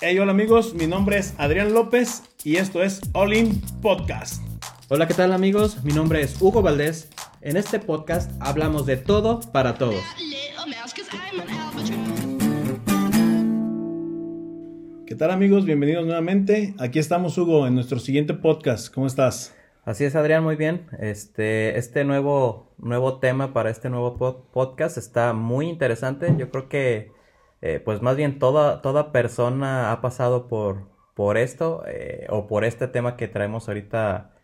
Hey, hola amigos, mi nombre es Adrián López y esto es All In Podcast. Hola, ¿qué tal amigos? Mi nombre es Hugo Valdés. En este podcast hablamos de todo para todos. ¿Qué tal amigos? Bienvenidos nuevamente. Aquí estamos Hugo en nuestro siguiente podcast. ¿Cómo estás? Así es, Adrián, muy bien. Este, este nuevo, nuevo tema para este nuevo podcast está muy interesante. Yo creo que, eh, pues más bien toda, toda persona ha pasado por, por esto eh, o por este tema que traemos ahorita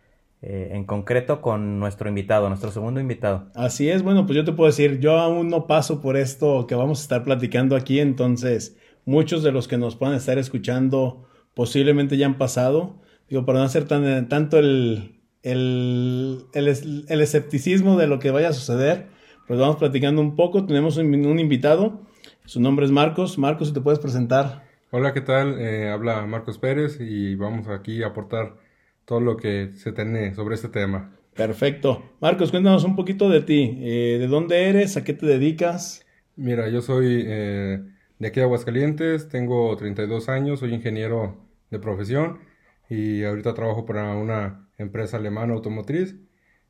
eh, en concreto con nuestro invitado, nuestro segundo invitado. Así es, bueno, pues yo te puedo decir, yo aún no paso por esto que vamos a estar platicando aquí, entonces muchos de los que nos puedan estar escuchando posiblemente ya han pasado. Digo, para no hacer tan, tanto el, el, el, escepticismo de lo que vaya a suceder, pues vamos platicando un poco. Tenemos un, invitado, su nombre es Marcos. Marcos, si te puedes presentar. Hola, ¿qué tal? Eh, habla Marcos Pérez y vamos aquí a aportar todo lo que se tiene sobre este tema. Perfecto. Marcos, cuéntanos un poquito de ti. Eh, ¿De dónde eres? ¿A qué te dedicas? Mira, yo soy eh, de aquí de Aguascalientes, tengo 32 años, soy ingeniero de profesión y ahorita trabajo para una empresa alemana automotriz.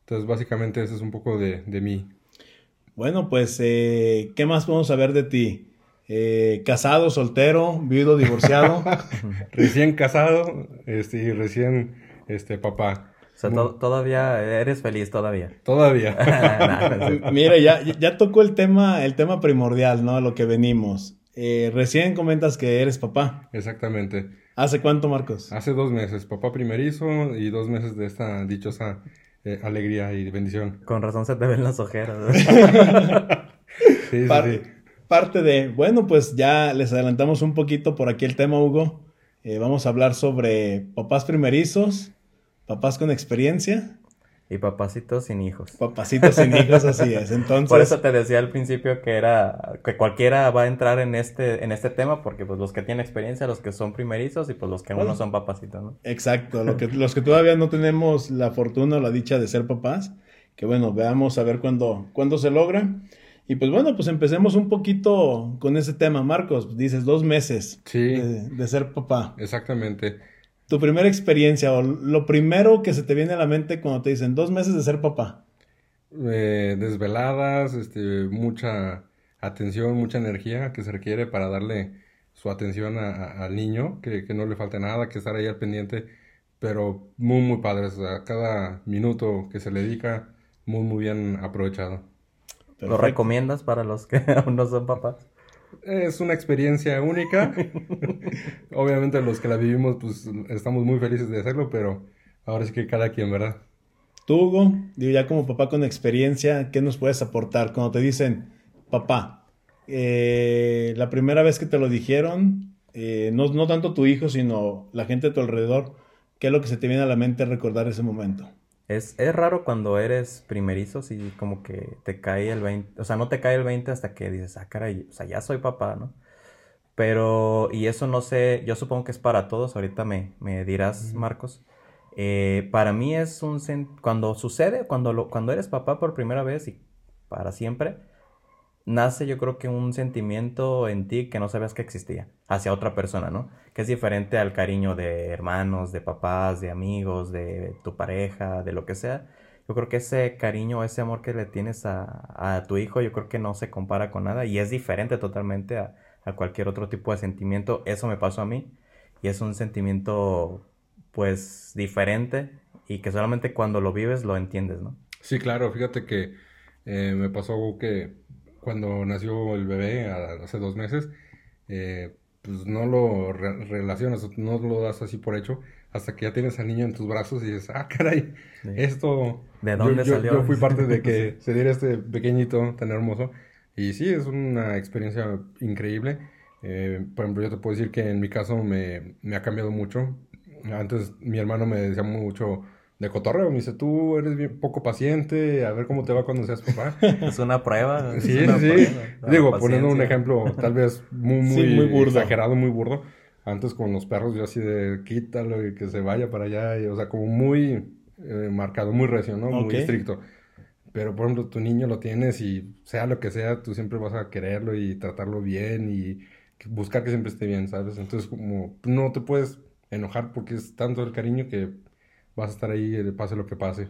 Entonces, básicamente, eso es un poco de, de mí. Bueno, pues, eh, ¿qué más podemos saber de ti? Eh, casado, soltero, viudo, divorciado. recién casado este, y recién este, papá. O sea, todavía eres feliz todavía. Todavía. Mira, ya, ya tocó el tema, el tema primordial, ¿no? A lo que venimos. Eh, recién comentas que eres papá. Exactamente. ¿Hace cuánto, Marcos? Hace dos meses, papá primerizo y dos meses de esta dichosa eh, alegría y bendición. Con razón se te ven las ojeras. sí, sí, Parte de, bueno, pues ya les adelantamos un poquito por aquí el tema, Hugo. Eh, vamos a hablar sobre papás primerizos, papás con experiencia y papacitos sin hijos. Papacitos sin hijos, así es. Entonces. Por eso te decía al principio que era. que cualquiera va a entrar en este, en este tema, porque pues los que tienen experiencia, los que son primerizos y pues los que aún no son papacitos, ¿no? Exacto. Lo que, los que todavía no tenemos la fortuna o la dicha de ser papás. Que bueno, veamos a ver cuándo, cuándo se logra. Y pues bueno, pues empecemos un poquito con ese tema. Marcos, dices dos meses de, de ser papá. Exactamente tu primera experiencia o lo primero que se te viene a la mente cuando te dicen dos meses de ser papá. Eh, desveladas, este, mucha atención, mucha energía que se requiere para darle su atención al niño, que, no le falte nada, que estar ahí al pendiente, pero muy, muy padres. cada minuto que se le dedica, muy, muy bien aprovechado. ¿Lo recomiendas para los que aún no son papás? es una experiencia única. Obviamente los que la vivimos, pues estamos muy felices de hacerlo, pero ahora es que cada quien, ¿verdad? Tú, Hugo, digo, ya como papá con experiencia, ¿qué nos puedes aportar cuando te dicen, papá, eh, la primera vez que te lo dijeron, eh, no, no tanto tu hijo, sino la gente de tu alrededor, ¿qué es lo que se te viene a la mente recordar ese momento? Es, es raro cuando eres primerizo, y como que te cae el 20, o sea, no te cae el 20 hasta que dices, ah, caray, o sea, ya soy papá, ¿no? Pero, y eso no sé, yo supongo que es para todos, ahorita me, me dirás, Marcos. Eh, para mí es un, cuando sucede, cuando, lo, cuando eres papá por primera vez y para siempre, nace yo creo que un sentimiento en ti que no sabías que existía hacia otra persona, ¿no? Que es diferente al cariño de hermanos, de papás, de amigos, de tu pareja, de lo que sea. Yo creo que ese cariño, ese amor que le tienes a, tu hijo, yo creo que no se compara con nada y es diferente totalmente a, a cualquier otro tipo de sentimiento. Eso me pasó a mí y es un sentimiento pues diferente y que solamente cuando lo vives lo entiendes, ¿no? Sí, claro, fíjate que eh, me pasó que cuando nació el bebé hace dos meses, eh, pues no lo relacionas, no lo das así por hecho, hasta que ya tienes al niño en tus brazos y dices, ah, caray, esto... ¿De dónde yo, salió? Yo, fui parte de que se diera este pequeñito tan hermoso. Y sí, es una experiencia increíble. Eh, por ejemplo, yo te puedo decir que en mi caso me, me ha cambiado mucho. Antes mi hermano me decía mucho, de cotorreo. Me dice, tú eres bien poco paciente, a ver cómo te va cuando seas papá. es una prueba. Sí, sí. Digo, poniendo un ejemplo tal vez muy, muy, muy exagerado, muy burdo. Antes con los perros yo así de quítalo y que se vaya para allá. o sea, como muy eh, marcado, muy recio, ¿no? Muy estricto. Pero, por ejemplo, tu niño lo tienes y sea lo que sea, tú siempre vas a quererlo y tratarlo bien y buscar que siempre esté bien, ¿sabes? Entonces, como no te puedes enojar porque es tanto el cariño que vas a estar ahí, eh, pase lo que pase.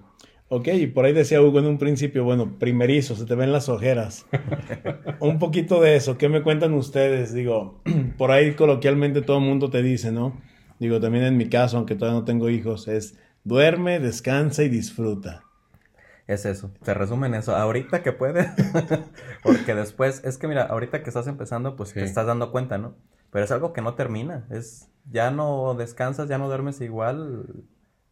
Ok, y por ahí decía Hugo en un principio, bueno, primerizo, se te ven las ojeras. un poquito de eso, ¿qué me cuentan ustedes? Digo, por ahí coloquialmente todo el mundo te dice, ¿no? Digo, también en mi caso, aunque todavía no tengo hijos, es duerme, descansa y disfruta. Es eso, se resume en eso. Ahorita que puedes, porque después, es que mira, ahorita que estás empezando, pues te estás dando cuenta, ¿no? Pero es algo que no termina, es, ya no descansas, ya no duermes igual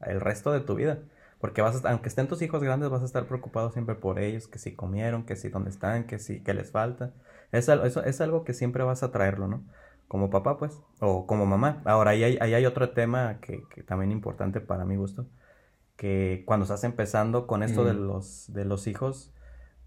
el resto de tu vida. Porque vas a, aunque estén tus hijos grandes, vas a estar preocupado siempre por ellos, que si comieron, que si dónde están, que si, que les falta. Es, eso, es algo que siempre vas a traerlo, ¿no? Como papá, pues, o como mamá. Ahora, ahí hay, ahí hay otro tema que, que también importante para mi gusto, que cuando estás empezando con esto de, los, de los hijos,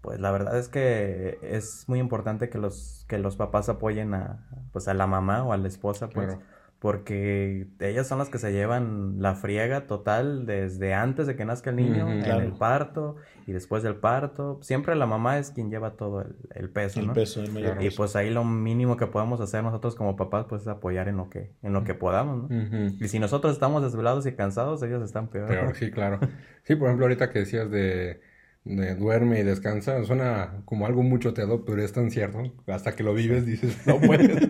pues la verdad es que es muy importante que los, que los papás apoyen a, pues, a la mamá o a la esposa, pues porque ellas son las que se llevan la friega total desde antes de que nazca el niño, en el parto y después del parto. Siempre la mamá es quien lleva todo el, peso, el peso, el mayor Y pues ahí lo mínimo que podemos hacer nosotros como papás pues es apoyar en lo que, en lo que podamos, ¿no? Y si nosotros estamos desvelados y cansados, ellos están peor. Peor, sí, claro. Sí, por ejemplo, ahorita que decías de duerme y descansa, suena como algo muy choteado, pero es tan cierto. Hasta que lo vives dices, no puedes.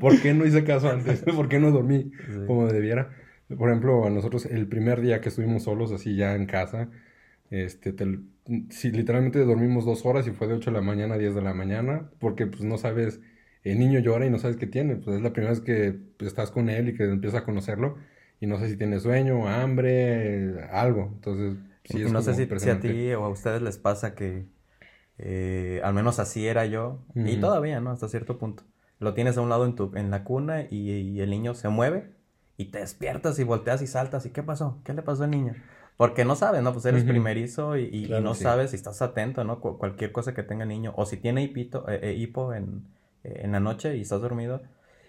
¿Por qué no hice caso antes? ¿Por qué no dormí como debiera? Por ejemplo, nosotros el primer día que estuvimos solos, así ya en casa, este, si literalmente dormimos dos horas y fue de 8 de la mañana a 10 de la mañana, porque pues no sabes, el niño llora y no sabes qué tiene, pues es la primera vez que estás con él y que empiezas a conocerlo y no sé si tiene sueño, hambre, algo. Entonces, no sé si, a ti o a ustedes les pasa que eh, al menos así era yo y todavía, ¿no? Hasta cierto punto. Lo tienes a un lado en, tu, en la cuna y, el niño se mueve y te despiertas y volteas y saltas y ¿qué pasó? ¿Qué le pasó al niño? Porque no sabes, ¿no? Pues eres primerizo y, no sabes si estás atento, ¿no? cualquier cosa que tenga el niño o si tiene hipito, eh, eh, hipo en, en la noche y estás dormido,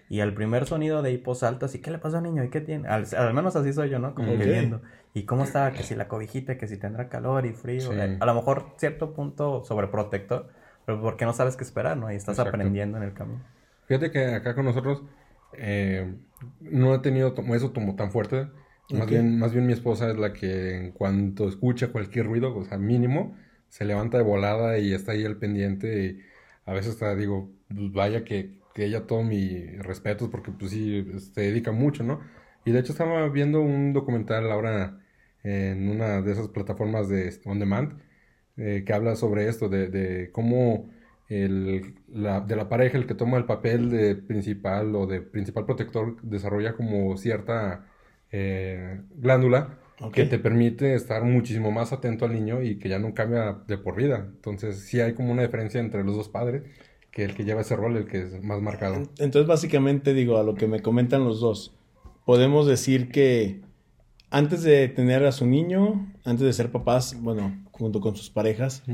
y al primer sonido de hipo saltas y ¿qué le pasó al niño? ¿Y qué tiene? Al, menos así soy yo, ¿no? Como viviendo. ¿Y cómo estaba? Que si la cobijita, que si tendrá calor y frío. Eh, a lo mejor cierto punto sobreprotector, pero porque no sabes qué esperar, ¿no? Y estás aprendiendo en el camino. Fíjate que acá con nosotros eh, no he tenido eso como tan fuerte. Más, bien, más bien mi esposa es la que en cuanto escucha cualquier ruido, o sea, mínimo, se levanta de volada y está ahí al pendiente. Y a veces hasta digo, pues vaya que que ella todo mi respeto porque pues sí, se dedica mucho, ¿no? Y de hecho estaba viendo un documental ahora en una de esas plataformas de on demand eh, que habla sobre esto, de, de cómo el, la, de la pareja el que toma el papel de principal o de principal protector desarrolla como cierta eh, glándula que te permite estar muchísimo más atento al niño y que ya no cambia de por vida. Entonces sí hay como una diferencia entre los dos padres que el que lleva ese rol, el que es más marcado. Entonces, básicamente, digo, a lo que me comentan los dos, podemos decir que antes de tener a su niño, antes de ser papás, bueno, junto con sus parejas,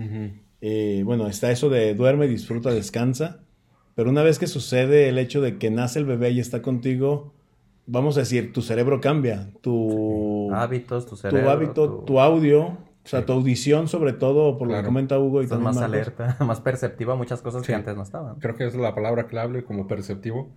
eh, bueno, está eso de duerme, disfruta, descansa, pero una vez que sucede el hecho de que nace el bebé y está contigo, vamos a decir, tu cerebro cambia, tu hábitos, tu cerebro, tu hábito, tu audio, o sea, tu audición, sobre todo, por lo que comenta Hugo. Y Estás más alerta, más perceptiva, muchas cosas que antes no estaban. Creo que es la palabra clave como perceptivo,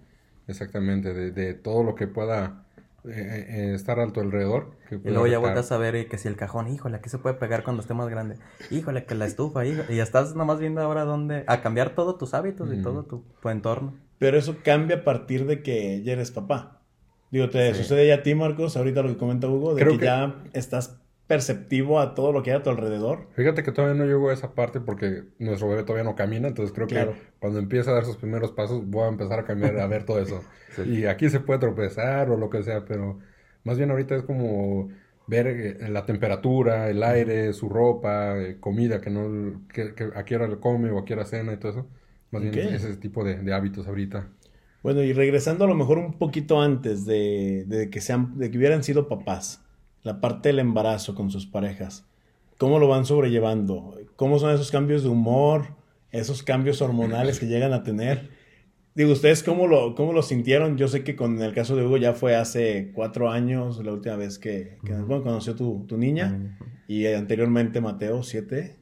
exactamente, de, de todo lo que pueda eh, eh, estar a tu alrededor. y luego ya vueltas a ver que si el cajón, híjole, aquí se puede pegar cuando esté más grande. Híjole, que la estufa, y ya estás nomás viendo ahora dónde, a cambiar todos tus hábitos y todo tu, entorno. Pero eso cambia a partir de que ya eres papá. Digo, te sucede ya a ti, Marcos, ahorita lo que comenta Hugo, de que, que ya estás perceptivo a todo lo que hay a tu alrededor. Fíjate que todavía no llego a esa parte porque nuestro bebé todavía no camina, entonces creo que cuando empiece a dar sus primeros pasos voy a empezar a cambiar, a ver todo eso. Y aquí se puede tropezar o lo que sea, pero más bien ahorita es como ver eh, la temperatura, el aire, su ropa, eh, comida que no, que, a qué hora come o a qué hora cena y todo eso. Más bien ese tipo de, hábitos ahorita. Bueno, y regresando a lo mejor un poquito antes de, de que sean, de que hubieran sido papás la parte del embarazo con sus parejas. ¿Cómo lo van sobrellevando? ¿Cómo son esos cambios de humor? Esos cambios hormonales que llegan a tener. Digo, ¿ustedes cómo lo, cómo lo sintieron? Yo sé que con el caso de Hugo ya fue hace cuatro años la última vez que, conoció tu, tu niña. Y anteriormente Mateo, siete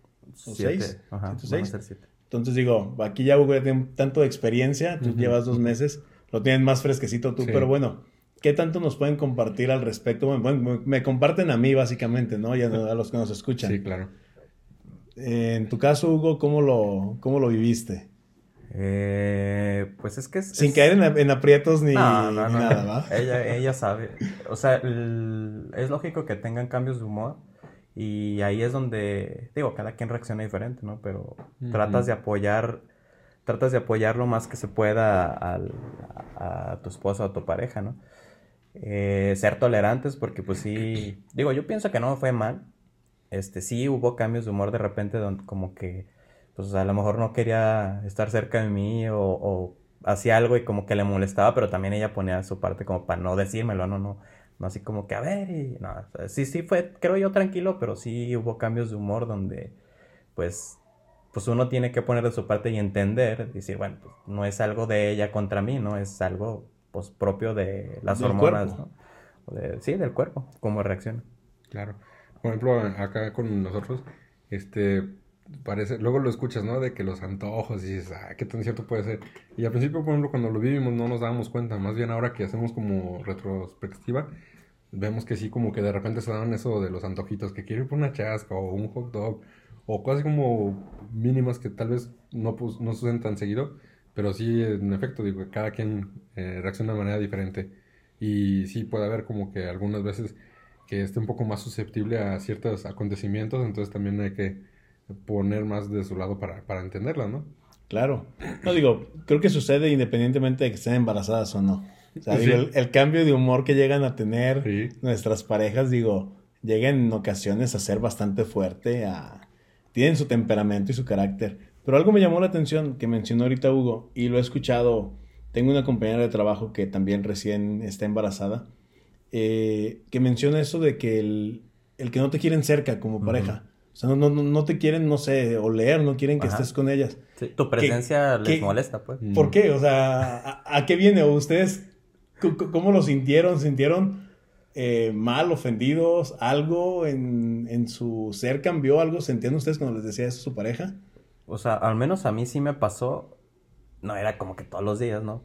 o seis. Ajá, Entonces digo, aquí ya Hugo tiene tanto de experiencia, tú llevas dos meses. lo tienes más fresquecito tú, Sí. pero bueno, ¿qué tanto nos pueden compartir al respecto? Bueno, Bueno, me comparten a mí básicamente, ¿no? Y a, a los que nos escuchan. Sí, claro. Eh, en tu caso, Hugo, ¿cómo lo, cómo lo viviste? Eh, pues es que es... Sin es- caer en, en aprietos ni, No, no, ni no. nada, ¿va? Ella, ella sabe. O sea, el- es lógico que tengan cambios de humor. Y ahí es donde, digo, cada quien reacciona diferente, ¿no? Pero tratas de apoyar, tratas de apoyar lo más que se pueda al- a, a tu esposo o a tu pareja, ¿no? Eh, ser tolerantes, porque pues sí, digo, yo pienso que no fue mal. Este, sí hubo cambios de humor de repente, donde como que, pues a lo mejor no quería estar cerca de mí o, o hacía algo y como que le molestaba, pero también ella ponía su parte como para no decírmelo, no, no, no así como que a ver y no, sí, sí fue, creo yo tranquilo, pero sí hubo cambios de humor donde, pues, pues uno tiene que poner de su parte y entender, decir, bueno, pues no es algo de ella contra mí, no es algo, pues, propio de las Del hormonas, cuerpo. ¿no? De- sí, del cuerpo, cómo reacciona. Claro. Por ejemplo, acá con nosotros, este, parece, luego lo escuchas, ¿no? De que los antojos y dices, ah, qué tan cierto puede ser. Y al principio, por ejemplo, cuando lo vivimos no nos dábamos cuenta, más bien ahora que hacemos como retrospectiva, vemos que sí, como que de repente se dan eso de los antojitos, que quiero ir por una chasca o un hot dog, o cosas como mínimas que tal vez no, pues, no suceden tan seguido, pero sí, en efecto, digo, cada quien eh, reacciona de manera diferente. Y sí puede haber como que algunas veces que esté un poco más susceptible a ciertos acontecimientos, entonces también hay que poner más de su lado para, para entenderla, ¿no? Claro. No digo, creo que sucede independientemente de que estén embarazadas o no. O sea, Sí. digo, el, el cambio de humor que llegan a tener Sí. nuestras parejas, digo, llega en ocasiones a ser bastante fuerte, a... tienen su temperamento y su carácter. Pero algo me llamó la atención que mencionó ahorita Hugo, y lo he escuchado, tengo una compañera de trabajo que también recién está embarazada, eh, que menciona eso de que el, el que no te quieren cerca como pareja. O sea, no, no, no- no te quieren, no sé, oler, no quieren que Ajá. estés con ellas. Sí, tu presencia les qué- molesta, pues. Mm. ¿Por qué? O sea, ¿a, a qué viene? ¿O ustedes cómo lo sintieron? ¿Sintieron eh, mal, ofendidos? ¿Algo en, en su ser cambió? ¿Algo sentían ustedes cuando les decía eso a su pareja? O sea, al menos a mí sí me pasó. No era como que todos los días, ¿no?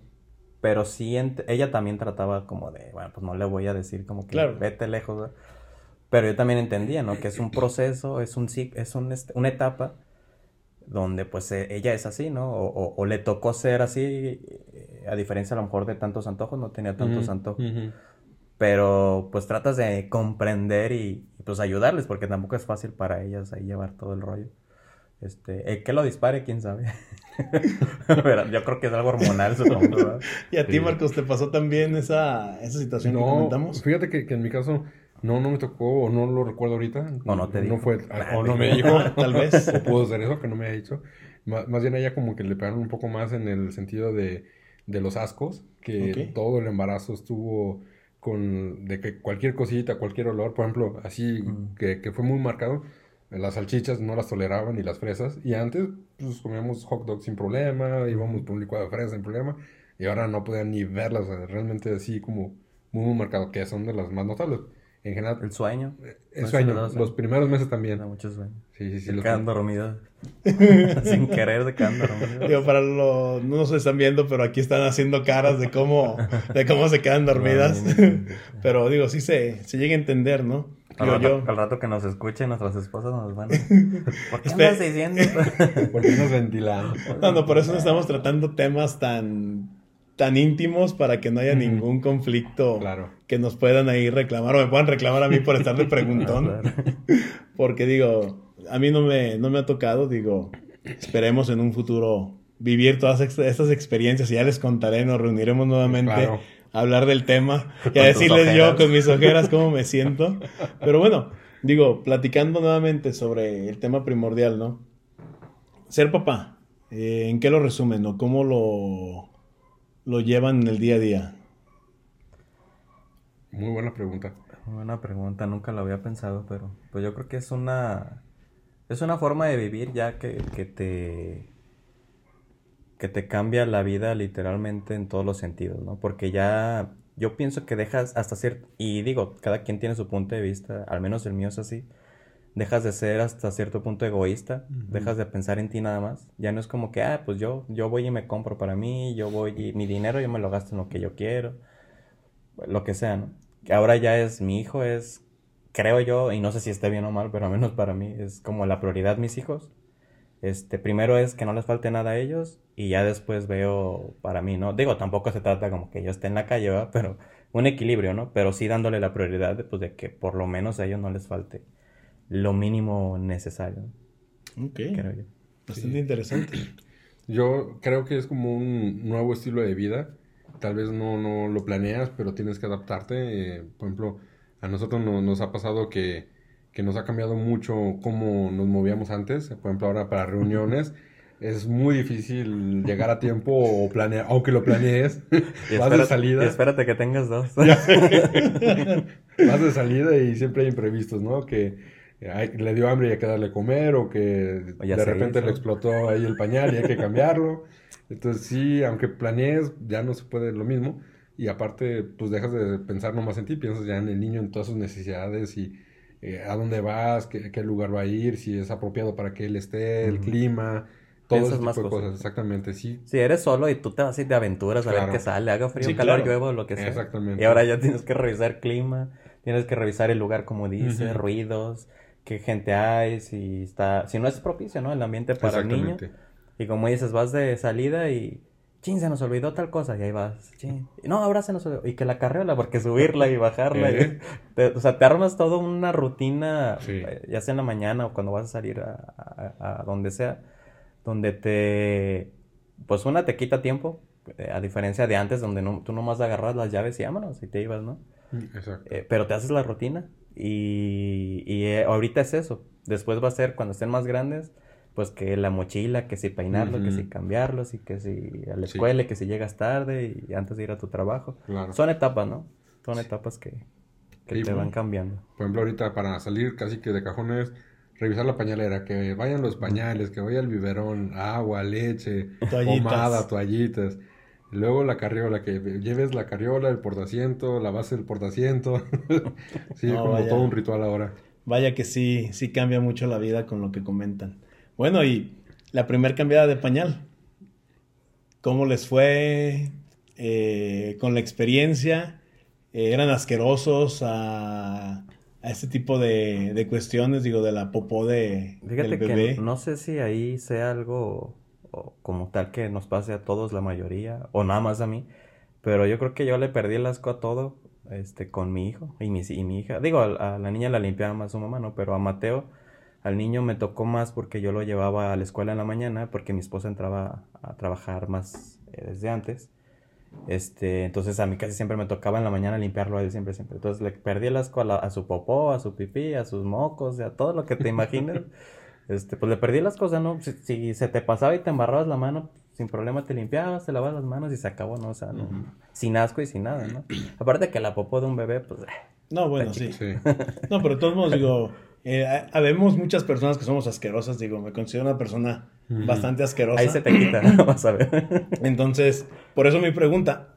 Pero sí, ella también trataba como de, bueno, pues no le voy a decir como que Claro. vete lejos, ¿verdad? Pero yo también entendía, ¿no? Que es un proceso, es un es un, una etapa donde pues eh, ella es así, ¿no? O, o- o le tocó ser así, eh, a diferencia a lo mejor de tantos antojos, no tenía tantos Ujú, antojos. Pero pues tratas de comprender y, y, pues ayudarles, porque tampoco es fácil para ellas ahí llevar todo el rollo. Este, el que lo dispare, quién sabe. Pero yo creo que es algo hormonal, supongo, ¿verdad? ¿Y a ti, Sí. Marcos, te pasó también esa, esa situación que comentamos? fíjate que, que en mi caso no, no me tocó o no lo recuerdo ahorita. O no te dijo. fue, Ah, o no me dijo. Tal vez. O pudo ser eso, que no me ha dicho. Má- Más, bien a ella como que le pegaron un poco más en el sentido de, de los ascos, que todo el embarazo estuvo con, de que cualquier cosita, cualquier olor, por ejemplo, así Mm. que, que fue muy marcado. Las salchichas no las toleraban y las fresas. Y antes, pues comíamos hot dogs sin problema, íbamos por un licuado de fresa sin problema. Y ahora no podían ni verlas, realmente así como muy, muy marcado, que son de las más notables. En general, El sueño. el no sueño, los primeros meses también. Da mucho sueño. Sí, sí, sí. Se los- quedan dormidos. Sin querer se quedan dormidos. Digo, para lo, no nos están viendo, pero aquí están haciendo caras de cómo, de cómo se quedan dormidas. pero digo, sí se, se llega a entender, ¿no? Al rato, yo, al rato que nos escuchen nuestras esposas nos van a... ¿Por qué Espera. andas diciendo? ¿Por qué nos ventilan? No, no, por eso no estamos tratando temas tan, tan íntimos para que no haya ningún conflicto Claro. que nos puedan ahí reclamar o me puedan reclamar a mí por estar de preguntón. Claro. Porque digo, a mí no me, no me ha tocado, digo, esperemos en un futuro vivir todas estas experiencias y ya les contaré, nos reuniremos nuevamente Claro. A hablar del tema y a decirles yo con mis ojeras cómo me siento. Pero bueno, digo, platicando nuevamente sobre el tema primordial, ¿no? Ser papá, eh, ¿en qué lo resumen o cómo lo, lo llevan en el día a día? Muy buena pregunta. Buena pregunta, nunca la había pensado, pero pues yo creo que es una es una forma de vivir ya que, que te que te cambia la vida literalmente en todos los sentidos, ¿no? Porque ya yo pienso que dejas hasta cierto y digo, cada quien tiene su punto de vista, al menos el mío es así, dejas de ser hasta cierto punto egoísta, dejas de pensar en ti nada más. Ya no es como que, ah, pues yo, yo voy y me compro para mí, yo voy y mi dinero yo me lo gasto en lo que yo quiero, lo que sea, ¿no? Ahora ya es mi hijo, es, creo yo, y no sé si esté bien o mal, pero al menos para mí es como la prioridad mis hijos. Este, primero es que no les falte nada a ellos y ya después veo para mí, ¿no? Digo, tampoco se trata como que yo esté en la calle, ¿verdad? Pero un equilibrio, ¿no? Pero sí dándole la prioridad de, pues, de que por lo menos a ellos no les falte lo mínimo necesario. Ok. Creo yo. Bastante interesante. Yo creo que es como un nuevo estilo de vida. Tal vez no, no lo planeas, pero tienes que adaptarte. Eh, por ejemplo, a nosotros nos ha pasado que, que, nos ha cambiado mucho cómo nos movíamos antes. Por ejemplo, ahora para reuniones es muy difícil llegar a tiempo o planear, aunque lo planees, vas de salida. Y espérate que tengas dos. vas de salida y siempre hay imprevistos, ¿no? Que le dio hambre y hay que darle comer o que de repente le explotó ahí el pañal y hay que cambiarlo. Entonces sí, aunque planees, ya no se puede lo mismo. Y aparte, pues dejas de pensar nomás en ti, piensas ya en el niño, en todas sus necesidades y eh, a dónde vas, qué, qué, lugar va a ir, si es apropiado para que él esté, el clima, todo ese tipo de cosas. Exactamente, sí. Si eres solo y tú te vas a ir de aventuras a ver qué sale, haga frío, calor, llueva, lo que sea. Exactamente. Y ahora ya tienes que revisar clima, tienes que revisar el lugar como dice, ruidos qué gente hay, si está, si no es propicio, ¿no? El ambiente para el niño. Y como dices, vas de salida y, chin, se nos olvidó tal cosa, y ahí vas, chin. No, ahora se nos olvidó. Y que la carriola, porque subirla y bajarla. o sea, te armas toda una rutina, eh, ya sea en la mañana o cuando vas a salir a, donde sea, donde te, pues una te quita tiempo, eh, a diferencia de antes, donde no, tú nomás agarras las llaves y vámonos, y te ibas, ¿no? Exacto. Eh, pero te haces la rutina y, y eh, ahorita es eso. Después va a ser cuando estén más grandes, pues que la mochila, que si peinarlo, que si cambiarlos y que si a la escuela, que si llegas tarde y antes de ir a tu trabajo. Son etapas, ¿no? Son etapas que, que te van cambiando. Por ejemplo, ahorita para salir casi que de cajones, revisar la pañalera, que vayan los pañales, que vaya el biberón, agua, leche, pomada, toallitas. Luego la carriola, que lleves la carriola, el portaciento, la base del portaciento. sí, como todo un ritual ahora. Vaya que sí, sí cambia mucho la vida con lo que comentan. Bueno, y la primer cambiada de pañal. ¿Cómo les fue eh, con la experiencia? Eh, ¿Eran asquerosos a, a este tipo de, de, cuestiones, digo, de la popó de, Fíjate Que no sé si ahí sea algo como tal que nos pase a todos la mayoría, o nada más a mí, pero yo creo que yo le perdí el asco a todo este, con mi hijo y mi, y mi hija. Digo, a, la niña la limpiaba más su mamá, ¿no? Pero a Mateo, al niño me tocó más porque yo lo llevaba a la escuela en la mañana, porque mi esposa entraba a trabajar más eh, desde antes. Este, entonces a mí casi siempre me tocaba en la mañana limpiarlo a él siempre, siempre. Entonces le perdí el asco a, a su popó, a su pipí, a sus mocos, a todo lo que te imagines. este, pues le perdí las cosas, ¿no? Si, se te pasaba y te embarrabas la mano, sin problema te limpiabas, te lavabas las manos y se acabó, ¿no? O sea, no, sin asco y sin nada, ¿no? Aparte que la popó de un bebé, pues... No, bueno, sí. No, pero de todos modos, digo, eh, habemos muchas personas que somos asquerosas, digo, me considero una persona bastante asquerosa. Ahí se te quita, vas a ver. Entonces, por eso mi pregunta,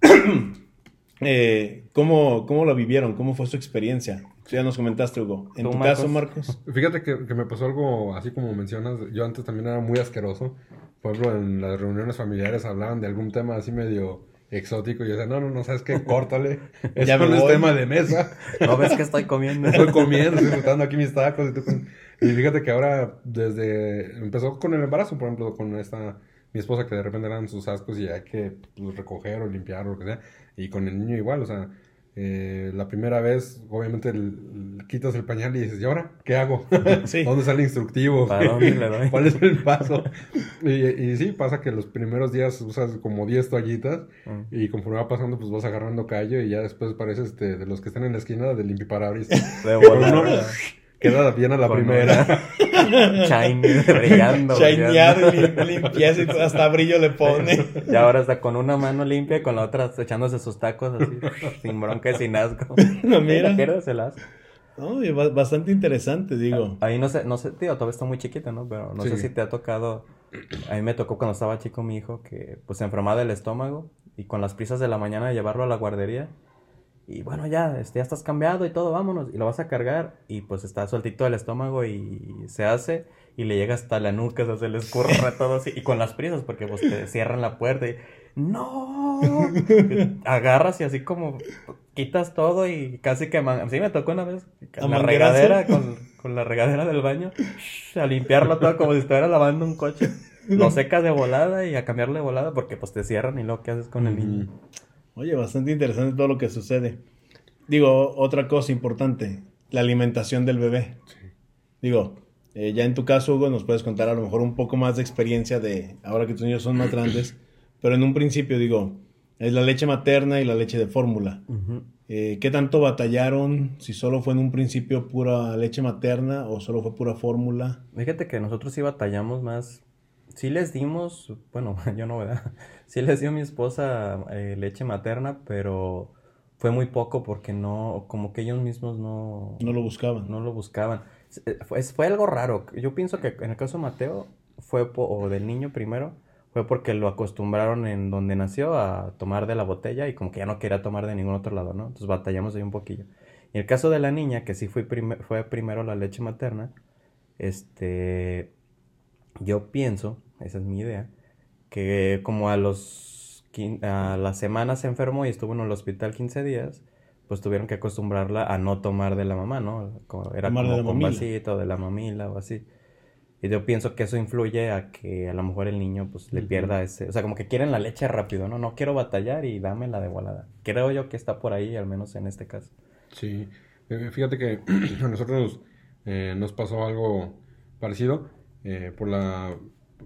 eh, ¿cómo, ¿cómo lo vivieron? ¿Cómo fue su experiencia? Ya nos comentaste, Hugo. ¿En tu caso, Marcos? Fíjate que, me pasó algo así como mencionas. Yo antes también era muy asqueroso. Por ejemplo, en las reuniones familiares hablaban de algún tema así medio exótico y yo decía, no, no, no, ¿sabes qué? Córtale. ya no es tema de mesa. No ves que estoy comiendo. estoy comiendo, estoy disfrutando aquí mis tacos. Y, y fíjate que ahora, desde... Empezó con el embarazo, por ejemplo, con esta... Mi esposa que de repente eran sus ascos y hay que pues, recoger o limpiar o lo que sea. Y con el niño igual, o sea eh, la primera vez, obviamente, quitas el pañal y dices, ¿y ahora qué hago? ¿Dónde sale el instructivo? ¿Cuál es el paso? y, y, sí, pasa que los primeros días usas como 10 toallitas mm. y conforme va pasando, pues vas agarrando callo y ya después pareces este, de los que están en la esquina del limpiparabrisas. De Queda bien a la primera. Shiny, brillando. Shineado limpieza y hasta brillo le pone. Y ahora está con una mano limpia y con la otra echándose sus tacos así, sin bronca y sin asco. No, mira. Pierdes el asco. No, bastante interesante, digo. Ahí no sé, no sé, tío, todavía está muy chiquito, ¿no? Pero no sé si te ha tocado. A mí me tocó cuando estaba chico mi hijo que pues se enfermaba del estómago y con las prisas de la mañana de llevarlo a la guardería Y bueno, ya, este, ya estás cambiado y todo, vámonos. Y lo vas a cargar y pues está sueltito el estómago y se hace y le llega hasta la nuca, o sea, se le escurre todo así. Y con las prisas porque pues te cierran la puerta y ¡No! Agarras y así como quitas todo y casi que... Sí, me tocó una vez la regadera, con, con, la regadera del baño, a limpiarlo todo como si estuviera lavando un coche. Lo secas de volada y a cambiarle de volada porque pues te cierran y lo que haces con el niño. Oye, bastante interesante todo lo que sucede. Digo, otra cosa importante, la alimentación del bebé. Digo, eh, ya en tu caso, Hugo, nos puedes contar a lo mejor un poco más de experiencia de ahora que tus niños son más grandes pero en un principio, digo, es la leche materna y la leche de fórmula. Eh, ¿Qué tanto batallaron? Si solo fue en un principio pura leche materna o solo fue pura fórmula. Fíjate que nosotros sí batallamos más. Sí les dimos, bueno, yo no, ¿verdad? Sí les dio mi esposa eh, leche materna, pero fue muy poco porque no, como que ellos mismos no... No lo buscaban. No lo buscaban. Eh, fue, fue algo raro. Yo pienso que en el caso de Mateo, fue, o del niño primero, fue porque lo acostumbraron en donde nació a tomar de la botella y como que ya no quería tomar de ningún otro lado, ¿no? Entonces batallamos ahí un poquillo. Y el caso de la niña, que sí fue, fue primero la leche materna, este, yo pienso, esa es mi idea, que como a los, a la semana se enfermó y estuvo en el hospital 15 días, pues tuvieron que acostumbrarla a no tomar de la mamá, ¿no? era como con vasito de la mamila o así. Y yo pienso que eso influye a que a lo mejor el niño pues le pierda ese, o sea, como que quieren la leche rápido, ¿no? No quiero batallar y dame la de volada. Creo yo que está por ahí, al menos en este caso. Sí, eh, fíjate que a nosotros eh, nos pasó algo parecido eh, por la,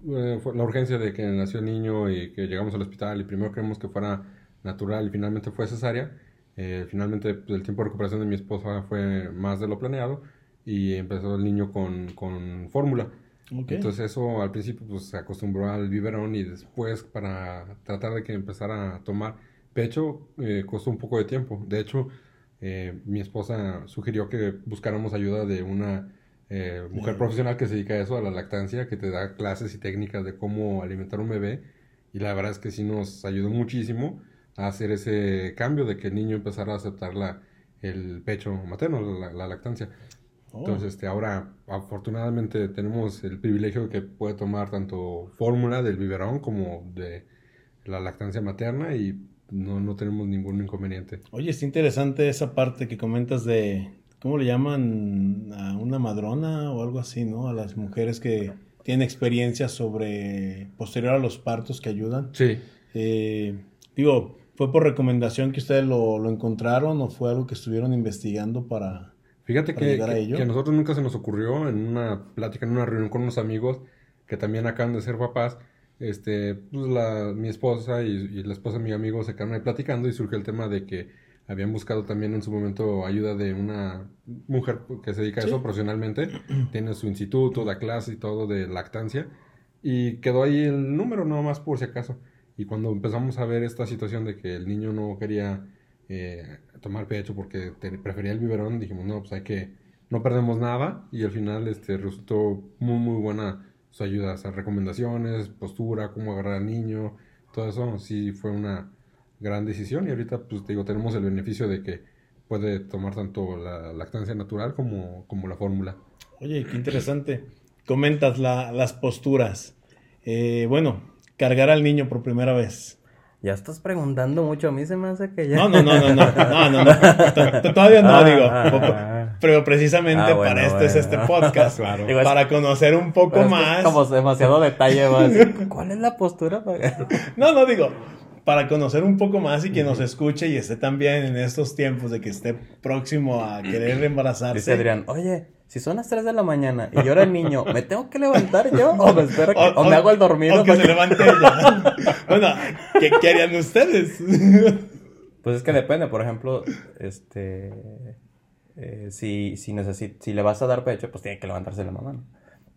la urgencia de que nació el niño y que llegamos al hospital y primero queremos que fuera natural y finalmente fue cesárea. finalmente pues, el tiempo de recuperación de mi esposa fue más de lo planeado y empezó el niño con, con fórmula. Entonces eso al principio pues se acostumbró al biberón y después para tratar de que empezara a tomar pecho eh, costó un poco de tiempo. De hecho, eh, mi esposa sugirió que buscáramos ayuda de una eh, mujer profesional que se dedica a eso, a la lactancia, que te da clases y técnicas de cómo alimentar un bebé. Y la verdad es que sí nos ayudó muchísimo a hacer ese cambio de que el niño empezara a aceptar la, el pecho materno, la lactancia. Oh. Entonces, este, ahora afortunadamente tenemos el privilegio de que puede tomar tanto fórmula del biberón como de la lactancia materna y no, no tenemos ningún inconveniente. Oye, es interesante esa parte que comentas de, ¿cómo le llaman? A una madrona o algo así, ¿no? A las mujeres que tienen experiencia sobre, posterior a los partos que ayudan. Sí. Eh, digo, ¿fue por recomendación que ustedes lo, lo encontraron o fue algo que estuvieron investigando para Fíjate que, a nosotros nunca se nos ocurrió en una plática, en una reunión con unos amigos que también acaban de ser papás, este, pues la, mi esposa y, la esposa de mi amigo se quedaron ahí platicando y surgió el tema de que habían buscado también en su momento ayuda de una mujer que se dedica a eso profesionalmente, tiene su instituto, da clase y todo de lactancia, y quedó ahí el número nomás por si acaso. Y cuando empezamos a ver esta situación de que el niño no quería eh, tomar pecho porque prefería el biberón, dijimos, no, pues hay que, no perdemos nada y al final este, resultó muy, muy buena su ayuda, o recomendaciones, postura, cómo agarrar al niño, todo eso sí fue una gran decisión y ahorita pues digo, tenemos el beneficio de que puede tomar tanto la lactancia natural como, como la fórmula. Oye, qué interesante. Comentas la, las posturas. Eh, bueno, cargar al niño por primera vez. Ya estás preguntando mucho, a mí se me hace que ya... No, no, no, no, no, no, no, todavía no, ah, digo, ah, pero precisamente ah, para esto es este podcast, claro, para conocer un poco más... Como demasiado detalle, más. ¿cuál es la postura? no, no, digo, para conocer un poco más y que nos escuche y esté también en estos tiempos de que esté próximo a querer embarazarse. Dice Adrián, oye, si son las 3 de la mañana y llora el niño, ¿me tengo que levantar yo? ¿O me espero que, o, me hago el dormido? O que se levante ella. bueno, ¿qué, ¿qué, harían ustedes? pues es que depende, por ejemplo, este... Eh, si, si, si le vas a dar pecho, pues tiene que levantarse la mamá,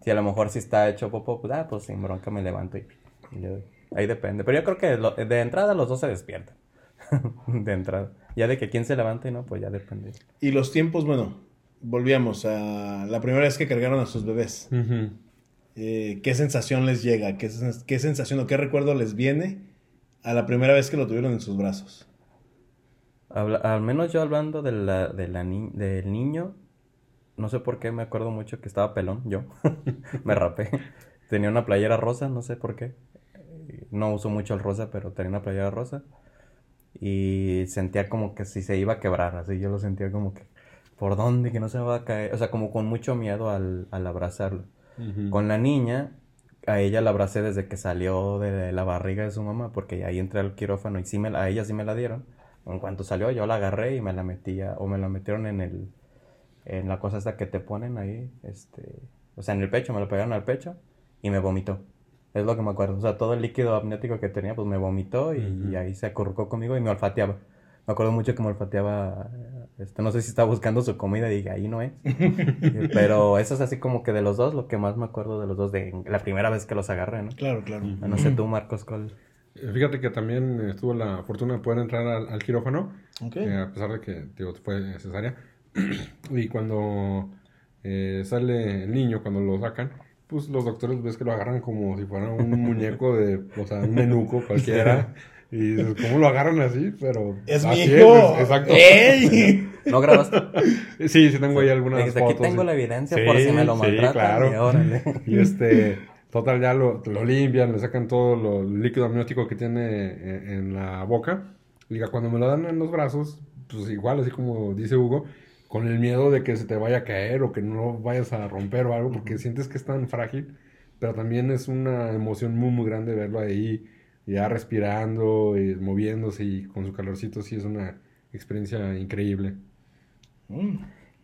Si a lo mejor si está hecho popó, pues, ah, pues sin bronca me levanto y, le doy. Ahí depende. Pero yo creo que de entrada los dos se despiertan. de entrada. Ya de que quién se levante, ¿no? Pues ya depende. Y los tiempos, bueno, volvíamos a la primera vez que cargaron a sus bebés. Eh, ¿Qué sensación les llega? ¿Qué, ¿Qué, sensación o qué recuerdo les viene a la primera vez que lo tuvieron en sus brazos? al menos yo hablando de la, de la del niño, no sé por qué me acuerdo mucho que estaba pelón, yo. me rapé. Tenía una playera rosa, no sé por qué. No uso mucho el rosa, pero tenía una playera rosa. Y sentía como que si se iba a quebrar, así yo lo sentía como que, ¿por dónde? Que no se va a caer. O sea, como con mucho miedo al, al abrazarlo. Con la niña, a ella la abracé desde que salió de la barriga de su mamá, porque ahí entré al quirófano y sí me, a ella sí me la dieron. En cuanto salió, yo la agarré y me la metía, o me la metieron en el, en la cosa esta que te ponen ahí, este, o sea, en el pecho, me lo pegaron al pecho y me vomitó. Es lo que me acuerdo. O sea, todo el líquido amniótico que tenía, pues me vomitó y, ahí se acurrucó conmigo y me olfateaba. Me acuerdo mucho que me olfateaba, este, no sé si estaba buscando su comida y dije, ahí no es. Pero eso es así como que de los dos, lo que más me acuerdo de los dos, de la primera vez que los agarré, ¿no? Claro, claro. No sé tú, Marcos, ¿cuál? Eh, fíjate que también estuvo la fortuna de poder entrar al, quirófano, eh, a pesar de que digo, fue necesaria. y cuando eh, sale el niño, cuando lo sacan, pues los doctores ves que lo agarran como si fuera un muñeco de, o sea, un menuco cualquiera. Y ¿cómo lo agarran así? Pero. ¡Es mi hijo! exacto. ¡Ey! ¿No grabaste? Sí, sí tengo ahí algunas fotos. Aquí tengo la evidencia por si me lo maltratan. Sí, claro. Y, este, total, ya lo, lo, limpian, le sacan todo lo, el líquido amniótico que tiene en, la boca. Diga, cuando me lo dan en los brazos, pues igual, así como dice Hugo, con el miedo de que se te vaya a caer o que no vayas a romper o algo, porque sientes que es tan frágil. Pero también es una emoción muy, muy grande verlo ahí ya respirando y moviéndose y con su calorcito, sí es una experiencia increíble. Mm.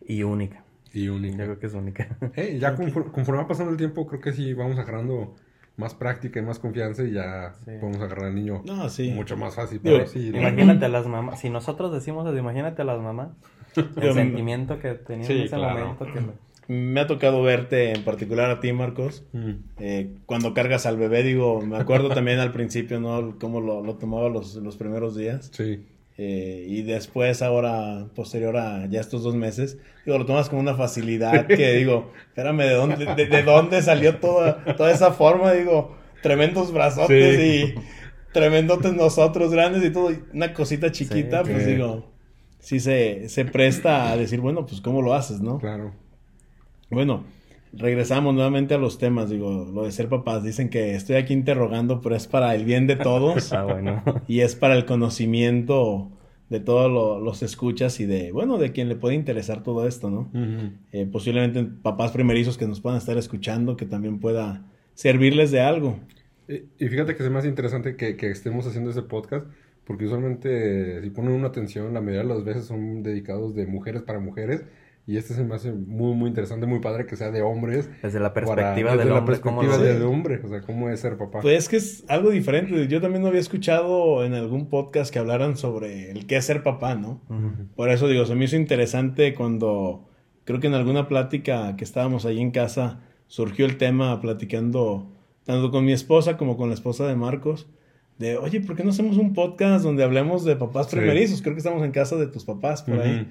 Y única. Y única. Yo creo que es única. Eh, ya conforme, va pasando el tiempo, creo que sí vamos agarrando más práctica y más confianza y ya podemos agarrar al niño mucho más fácil. imagínate a las mamás, si nosotros decimos eso, imagínate a las mamás, el sentimiento que tenían en ese momento. Que me ha tocado verte en particular a ti, Marcos, mm. eh, cuando cargas al bebé, digo, me acuerdo también al principio, ¿no? Cómo lo, lo tomaba los, los primeros días. Sí. Eh, y después, ahora, posterior a ya estos dos meses, digo, lo tomas con una facilidad que digo, espérame, ¿de dónde, de, dónde salió toda, toda esa forma? Digo, tremendos brazotes y tremendotes nosotros grandes y todo, una cosita chiquita, pues digo, sí se, se presta a decir, bueno, pues cómo lo haces, ¿no? Claro. Bueno, regresamos nuevamente a los temas, digo, lo de ser papás. Dicen que estoy aquí interrogando, pero es para el bien de todos. ah, bueno. Y es para el conocimiento de todos los escuchas y de, bueno, de quien le puede interesar todo esto, ¿no? Eh, posiblemente papás primerizos que nos puedan estar escuchando, que también pueda servirles de algo. Y, fíjate que es más interesante que, que estemos haciendo ese podcast, porque usualmente si ponen una atención, la mayoría de las veces son dedicados de mujeres para mujeres y este se me hace muy, muy interesante, muy padre que sea de hombres. Desde la perspectiva del hombre. Desde la perspectiva del hombre, o sea, cómo es ser papá. Pues es que es algo diferente. Yo también no había escuchado en algún podcast que hablaran sobre el qué es ser papá, ¿no? Por eso digo, se me hizo interesante cuando creo que en alguna plática que estábamos ahí en casa surgió el tema platicando tanto con mi esposa como con la esposa de Marcos de, oye, ¿por qué no hacemos un podcast donde hablemos de papás primerizos? Creo que estamos en casa de tus papás por ahí.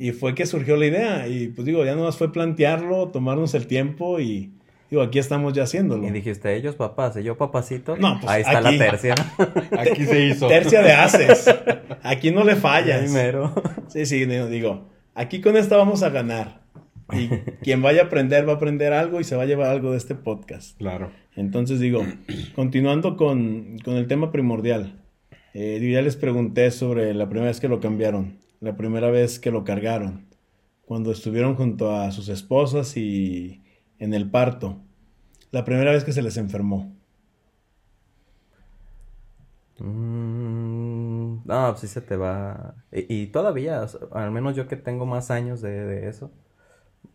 Y fue que surgió la idea. Y pues digo, ya nomás fue plantearlo, tomarnos el tiempo y digo, aquí estamos ya haciéndolo. Y dijiste, ellos papás, y yo papacito. No, pues ahí está la tercia. aquí se hizo. Tercia de haces. Aquí no le fallas. Primero. Sí, sí, digo, aquí con esta vamos a ganar. Y quien vaya a aprender va a aprender algo y se va a llevar algo de este podcast. Claro. Entonces digo, continuando con, el tema primordial, eh, ya les pregunté sobre la primera vez que lo cambiaron, la primera vez que lo cargaron, cuando estuvieron junto a sus esposas y en el parto, la primera vez que se les enfermó. Mm, no, sí se te va. Y, todavía, al menos yo que tengo más años de, de eso,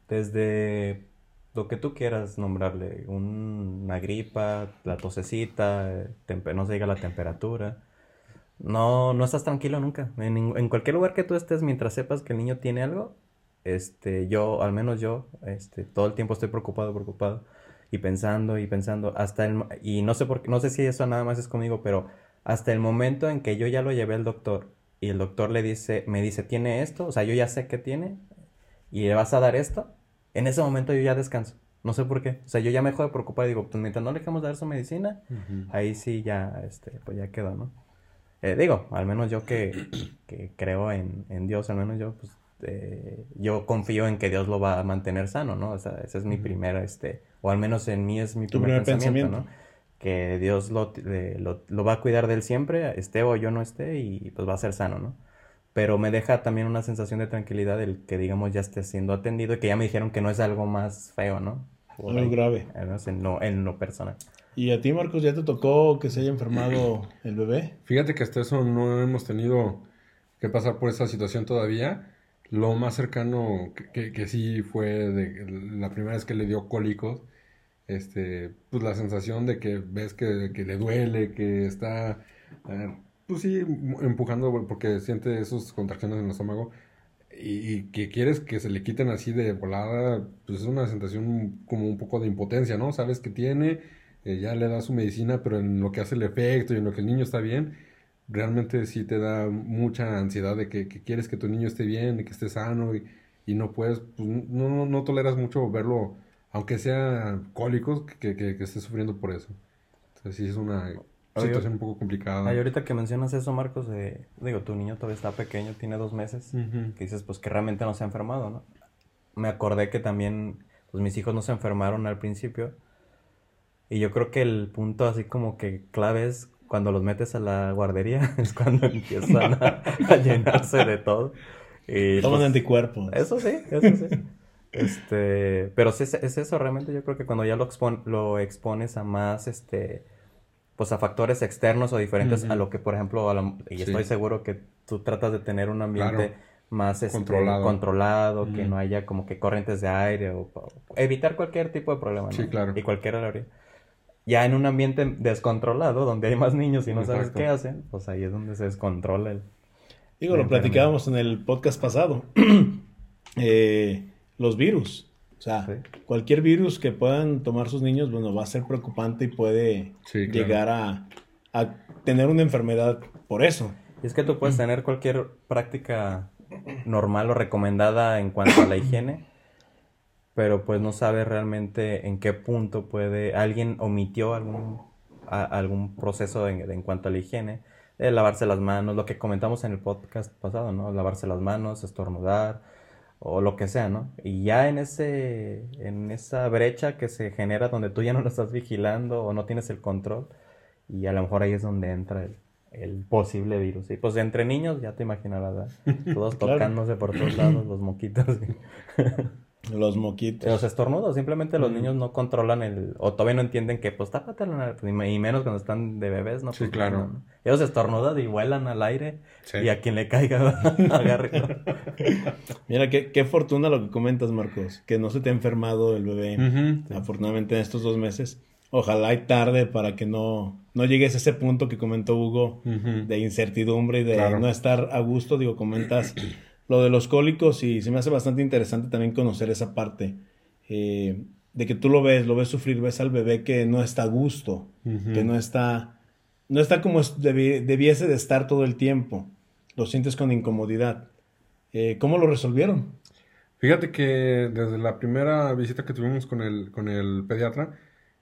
desde lo que tú quieras nombrarle, una gripa, la tosecita, no se diga la temperatura. No, no estás tranquilo nunca. En, cualquier lugar que tú estés, mientras sepas que el niño tiene algo, este, yo, al menos yo, este, todo el tiempo estoy preocupado, preocupado, y pensando y pensando, hasta el, y no sé por no sé si eso nada más es conmigo, pero hasta el momento en que yo ya lo llevé al doctor, y el doctor le dice, me dice, tiene esto, o sea, yo ya sé que tiene, y le vas a dar esto, en ese momento yo ya descanso. No sé por qué. O sea, yo ya me dejo de preocupar y digo, pues mientras no le dejemos dar su medicina, ahí sí ya, este, pues ya quedó, ¿no? Eh, digo, al menos yo que, que creo en, en, Dios, al menos yo, pues, eh, yo confío en que Dios lo va a mantener sano, ¿no? O sea, ese es mi primer, este, o al menos en mí es mi primer, pensamiento, ¿no? Que Dios lo, lo, lo, va a cuidar de él siempre, esté o yo no esté, y pues va a ser sano, ¿no? Pero me deja también una sensación de tranquilidad el que, digamos, ya esté siendo atendido y que ya me dijeron que no es algo más feo, ¿no? Algo grave. En lo, en lo personal. ¿Y a ti, Marcos, ya te tocó que se haya enfermado el bebé? Fíjate que hasta eso no hemos tenido que pasar por esa situación todavía. Lo más cercano que, que, sí fue de la primera vez que le dio cólicos, este, pues la sensación de que ves que, que le duele, que está, eh, pues sí, empujando porque siente esos contracciones en el estómago y, que quieres que se le quiten así de volada, pues es una sensación como un poco de impotencia, ¿no? Sabes que tiene, eh, ya le da su medicina, pero en lo que hace el efecto y en lo que el niño está bien, realmente sí te da mucha ansiedad de que, quieres que tu niño esté bien, y que esté sano y, y no puedes, pues no, no, no, toleras mucho verlo, aunque sea cólicos, que, que, que esté sufriendo por eso. Entonces sí es una situación un poco complicada. Ay, ahorita que mencionas eso, Marcos, digo, tu niño todavía está pequeño, tiene dos meses, que dices, pues que realmente no se ha enfermado, ¿no? Me acordé que también, pues mis hijos no se enfermaron al principio. Y yo creo que el punto así como que clave es cuando los metes a la guardería, es cuando empiezan a, llenarse de todo. Y, Toman pues, anticuerpos. Eso sí, eso sí. Este, pero sí, es, eso realmente, yo creo que cuando ya lo, lo expones a más, este, pues a factores externos o diferentes a lo que, por ejemplo, y estoy seguro que tú tratas de tener un ambiente más este, controlado, que no haya como que corrientes de aire o, evitar cualquier tipo de problema. Sí, claro. Y cualquier área. Ya en un ambiente descontrolado, donde hay más niños y no sabes qué hacen, pues ahí es donde se descontrola el... Digo, lo platicábamos en el podcast pasado. eh, los virus. O sea, cualquier virus que puedan tomar sus niños, bueno, va a ser preocupante y puede llegar a, tener una enfermedad por eso. Y es que tú puedes tener cualquier práctica normal o recomendada en cuanto a la higiene, pero pues no sabes realmente en qué punto puede, alguien omitió algún, algún proceso en, en, cuanto a la higiene, de lavarse las manos, lo que comentamos en el podcast pasado, ¿no? Lavarse las manos, estornudar, o lo que sea, ¿no? Y ya en ese en esa brecha que se genera donde tú ya no lo estás vigilando o no tienes el control y a lo mejor ahí es donde entra el, el posible virus. Y pues entre niños ya te imaginarás, todos tocándose por todos lados los moquitos. Los moquitos. Los estornudos, simplemente los niños no controlan el. O todavía no entienden que, pues, tápate la Y menos cuando están de bebés, ¿no? Sí, pues, claro. Ellos estornudan y vuelan al aire. Y a quien le caiga, agarre. Mira, qué, qué fortuna lo que comentas, Marcos. Que no se te ha enfermado el bebé. Afortunadamente en estos dos meses. Ojalá y tarde para que no, no llegues a ese punto que comentó Hugo de incertidumbre y de no estar a gusto. Digo, comentas lo de los cólicos y se me hace bastante interesante también conocer esa parte. Eh, de que tú lo ves, lo ves sufrir, ves al bebé que no está a gusto, que no está, no está como debiese de estar todo el tiempo. Lo sientes con incomodidad. Eh, ¿Cómo lo resolvieron? Fíjate que desde la primera visita que tuvimos con el, con el pediatra,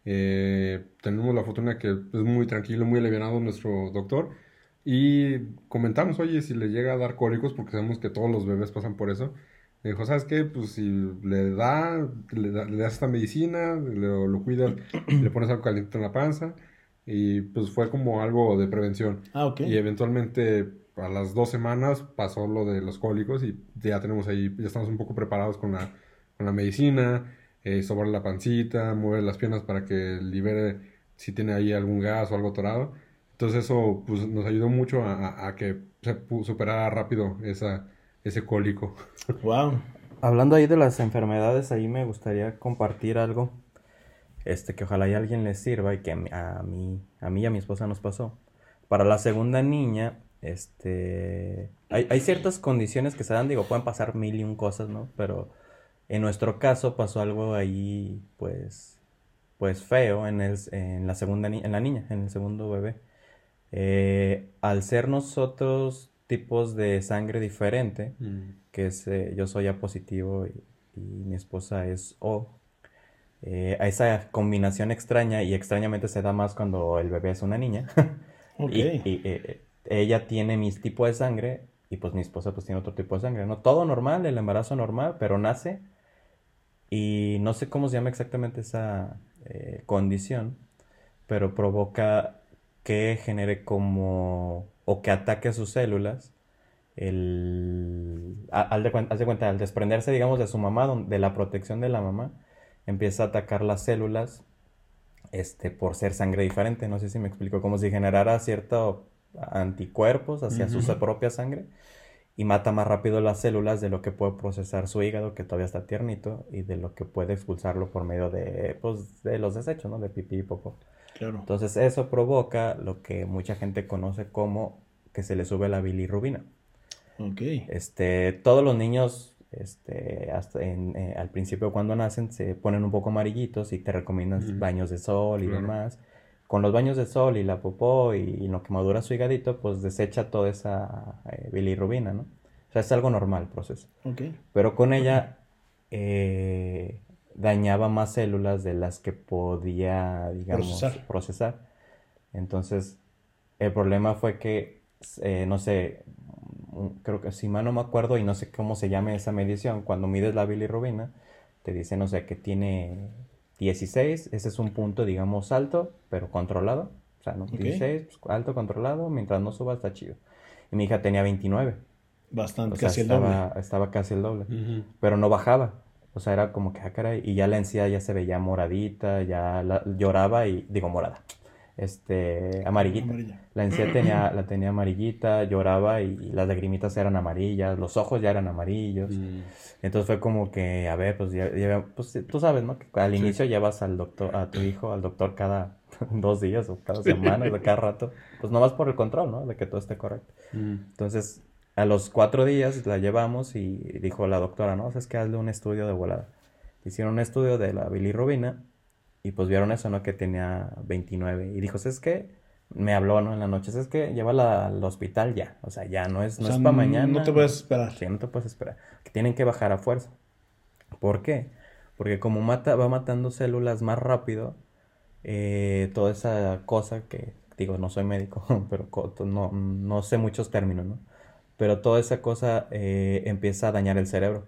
eh, tenemos la fortuna que es muy tranquilo, muy aliviado nuestro doctor y comentamos, oye, si le llega a dar cólicos, porque sabemos que todos los bebés pasan por eso. Me dijo, ¿sabes qué? Pues si le da, le, das esta medicina, lo, lo cuidas, le pones algo caliente en la panza. Y pues fue como algo de prevención. Ah, ok. Y eventualmente a las dos semanas pasó lo de los cólicos y ya tenemos ahí, ya estamos un poco preparados con la, con la medicina, eh, sobre la pancita, mover las piernas para que libere si tiene ahí algún gas o algo torado. Entonces eso pues, nos ayudó mucho a, que se superara rápido esa, ese cólico. Wow. Hablando ahí de las enfermedades, ahí me gustaría compartir algo este, que ojalá a alguien le sirva y que a mí, a mí y a mi esposa nos pasó. Para la segunda niña, este, hay, hay ciertas condiciones que se dan, digo, pueden pasar mil y un cosas, ¿no? Pero en nuestro caso pasó algo ahí, pues, pues feo en, el, en la segunda en la niña, en el segundo bebé. Eh, al ser nosotros tipos de sangre diferente, mm. que es, eh, yo soy A positivo y, mi esposa es O, eh, a esa combinación extraña, y extrañamente se da más cuando el bebé es una niña, y, ella tiene mi tipo de sangre y pues mi esposa pues tiene otro tipo de sangre, ¿no? Todo normal, el embarazo normal, pero nace y no sé cómo se llama exactamente esa eh, condición, pero provoca que genere como o que ataque a sus células el al de, haz de cuenta al desprenderse digamos de su mamá de la protección de la mamá empieza a atacar las células este por ser sangre diferente no sé si me explico como si generara ciertos anticuerpos hacia su propia sangre y mata más rápido las células de lo que puede procesar su hígado, que todavía está tiernito, y de lo que puede expulsarlo por medio de, pues, de los desechos, ¿no? De pipí y popó. Claro. Entonces eso provoca lo que mucha gente conoce como que se le sube la bilirrubina. Ok. Este, todos los niños, este, hasta en, eh, al principio cuando nacen se ponen un poco amarillitos y te recomiendan baños de sol y demás. Con los baños de sol y la popó y, lo que madura su higadito, pues desecha toda esa eh, bilirrubina, ¿no? O sea, es algo normal el proceso. Ok. Pero con ella eh, dañaba más células de las que podía, digamos, procesar. Entonces, el problema fue que, eh, no sé, creo que si mal no me acuerdo y no sé cómo se llama esa medición, cuando mides la bilirrubina, te dice, no sé, que tiene 16, ese es un punto, digamos, alto, pero controlado. O sea, ¿no? 16, pues, alto, controlado, mientras no suba está chido. Y mi hija tenía 29. Bastante, casi el doble. Estaba casi el doble, pero no bajaba. O sea, era como que, ah, caray, y ya la encía ya se veía moradita, ya lloraba y, digo, morada, este, amarillita. La encía tenía, la tenía amarillita, lloraba y, las lagrimitas eran amarillas, los ojos ya eran amarillos. Mm. Entonces fue como que, a ver, pues, ya, pues tú sabes, ¿no? Que al inicio llevas al doctor, a tu hijo al doctor cada dos días o cada semana, o cada rato. Pues no vas por el control, ¿no? De que todo esté correcto. Mm. Entonces, a los cuatro días la llevamos y dijo la doctora, no, es que hazle un estudio de volada. Hicieron un estudio de la bilirrubina y pues vieron eso, ¿no? Que tenía 29. Y dijo, ¿sabes qué? Me habló, ¿no? En la noche, ¿sabes qué? Llévala al hospital ya. O sea, ya no es, no es para mañana. No te puedes esperar. Sí, no te puedes esperar. Que tienen que bajar a fuerza. ¿Por qué? Porque como mata, va matando células más rápido, eh, toda esa cosa que, digo, no soy médico, pero no, no sé muchos términos, ¿no? Pero toda esa cosa eh, empieza a dañar el cerebro.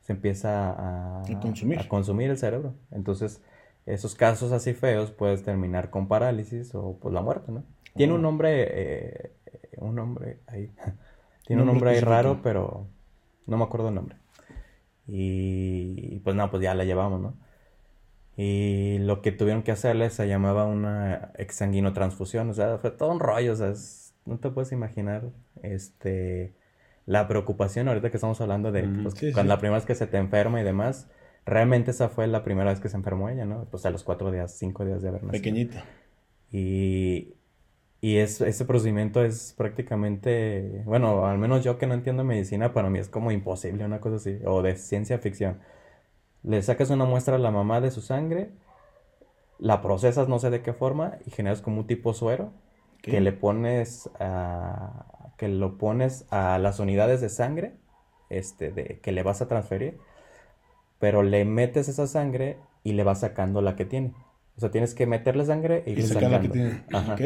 Se empieza a, consumir. el cerebro. Entonces, esos casos así feos puedes terminar con parálisis o pues la muerte, ¿no? Tiene un oh. nombre, eh, un nombre ahí. Tiene un nombre ahí raro, pero no me acuerdo el nombre. Y, pues no, pues ya la llevamos, ¿no? Y lo que tuvieron que hacerle se llamaba una exsanguinotransfusión, o sea, fue todo un rollo, o sea, no te puedes imaginar este la preocupación ahorita que estamos hablando de pues, cuando la primera vez que se te enferma y demás. Realmente esa fue la primera vez que se enfermó ella, ¿no? Pues a los cuatro días, cinco días de haber nacido. Pequeñita. Y, y es, ese procedimiento es prácticamente, bueno, al menos yo que no entiendo medicina, para mí es como imposible, una cosa así, o de ciencia ficción. Le sacas una muestra a la mamá de su sangre, la procesas no sé de qué forma y generas como un tipo suero que le pones a, que lo pones a las unidades de sangre este, de, que le vas a transferir, pero le metes esa sangre y le vas sacando la que tiene. O sea, tienes que meterle sangre e ir sacando. La que tiene. Ajá.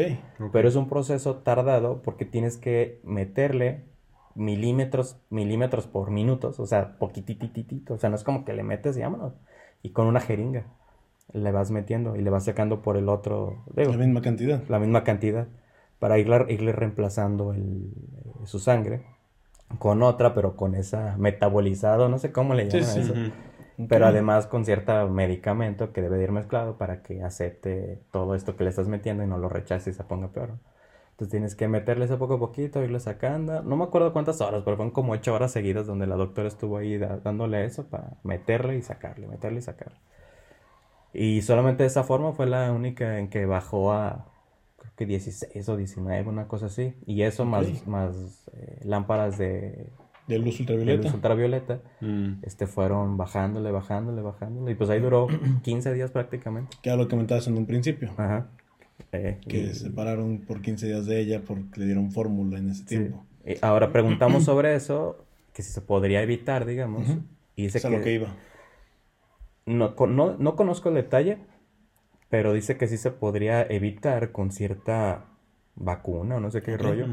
Pero es un proceso tardado porque tienes que meterle milímetros, milímetros por minutos, o sea, poquitititito. O sea, no es como que le metes y vámonos. Y con una jeringa le vas metiendo y le vas sacando por el otro. la misma cantidad. La misma cantidad para irle, irle reemplazando el, su sangre con otra, pero con esa metabolizado, no sé cómo le llaman a eso. Pero además con cierto medicamento que debe de ir mezclado para que acepte todo esto que le estás metiendo y no lo rechace y se ponga peor. Entonces tienes que meterle eso poco a poquito, irle sacando. No me acuerdo cuántas horas, pero fueron como ocho horas seguidas donde la doctora estuvo ahí dándole eso para meterle y sacarle, meterle y sacarle. Y solamente de esa forma fue la única en que bajó a que 16 o 19, una cosa así. Y eso más, más eh, lámparas de, de luz ultravioleta. De luz ultravioleta. Mm. Este fueron bajándole, bajándole, bajándole. Y pues ahí duró 15 días prácticamente. Que era lo que comentabas en un principio. Ajá. Eh, que se pararon por 15 días de ella porque le dieron fórmula en ese tiempo. ahora preguntamos sobre eso, que si se podría evitar, digamos. Y dice que, lo que iba. No, no, no conozco el detalle, pero dice que sí se podría evitar con cierta vacuna o no sé qué rollo.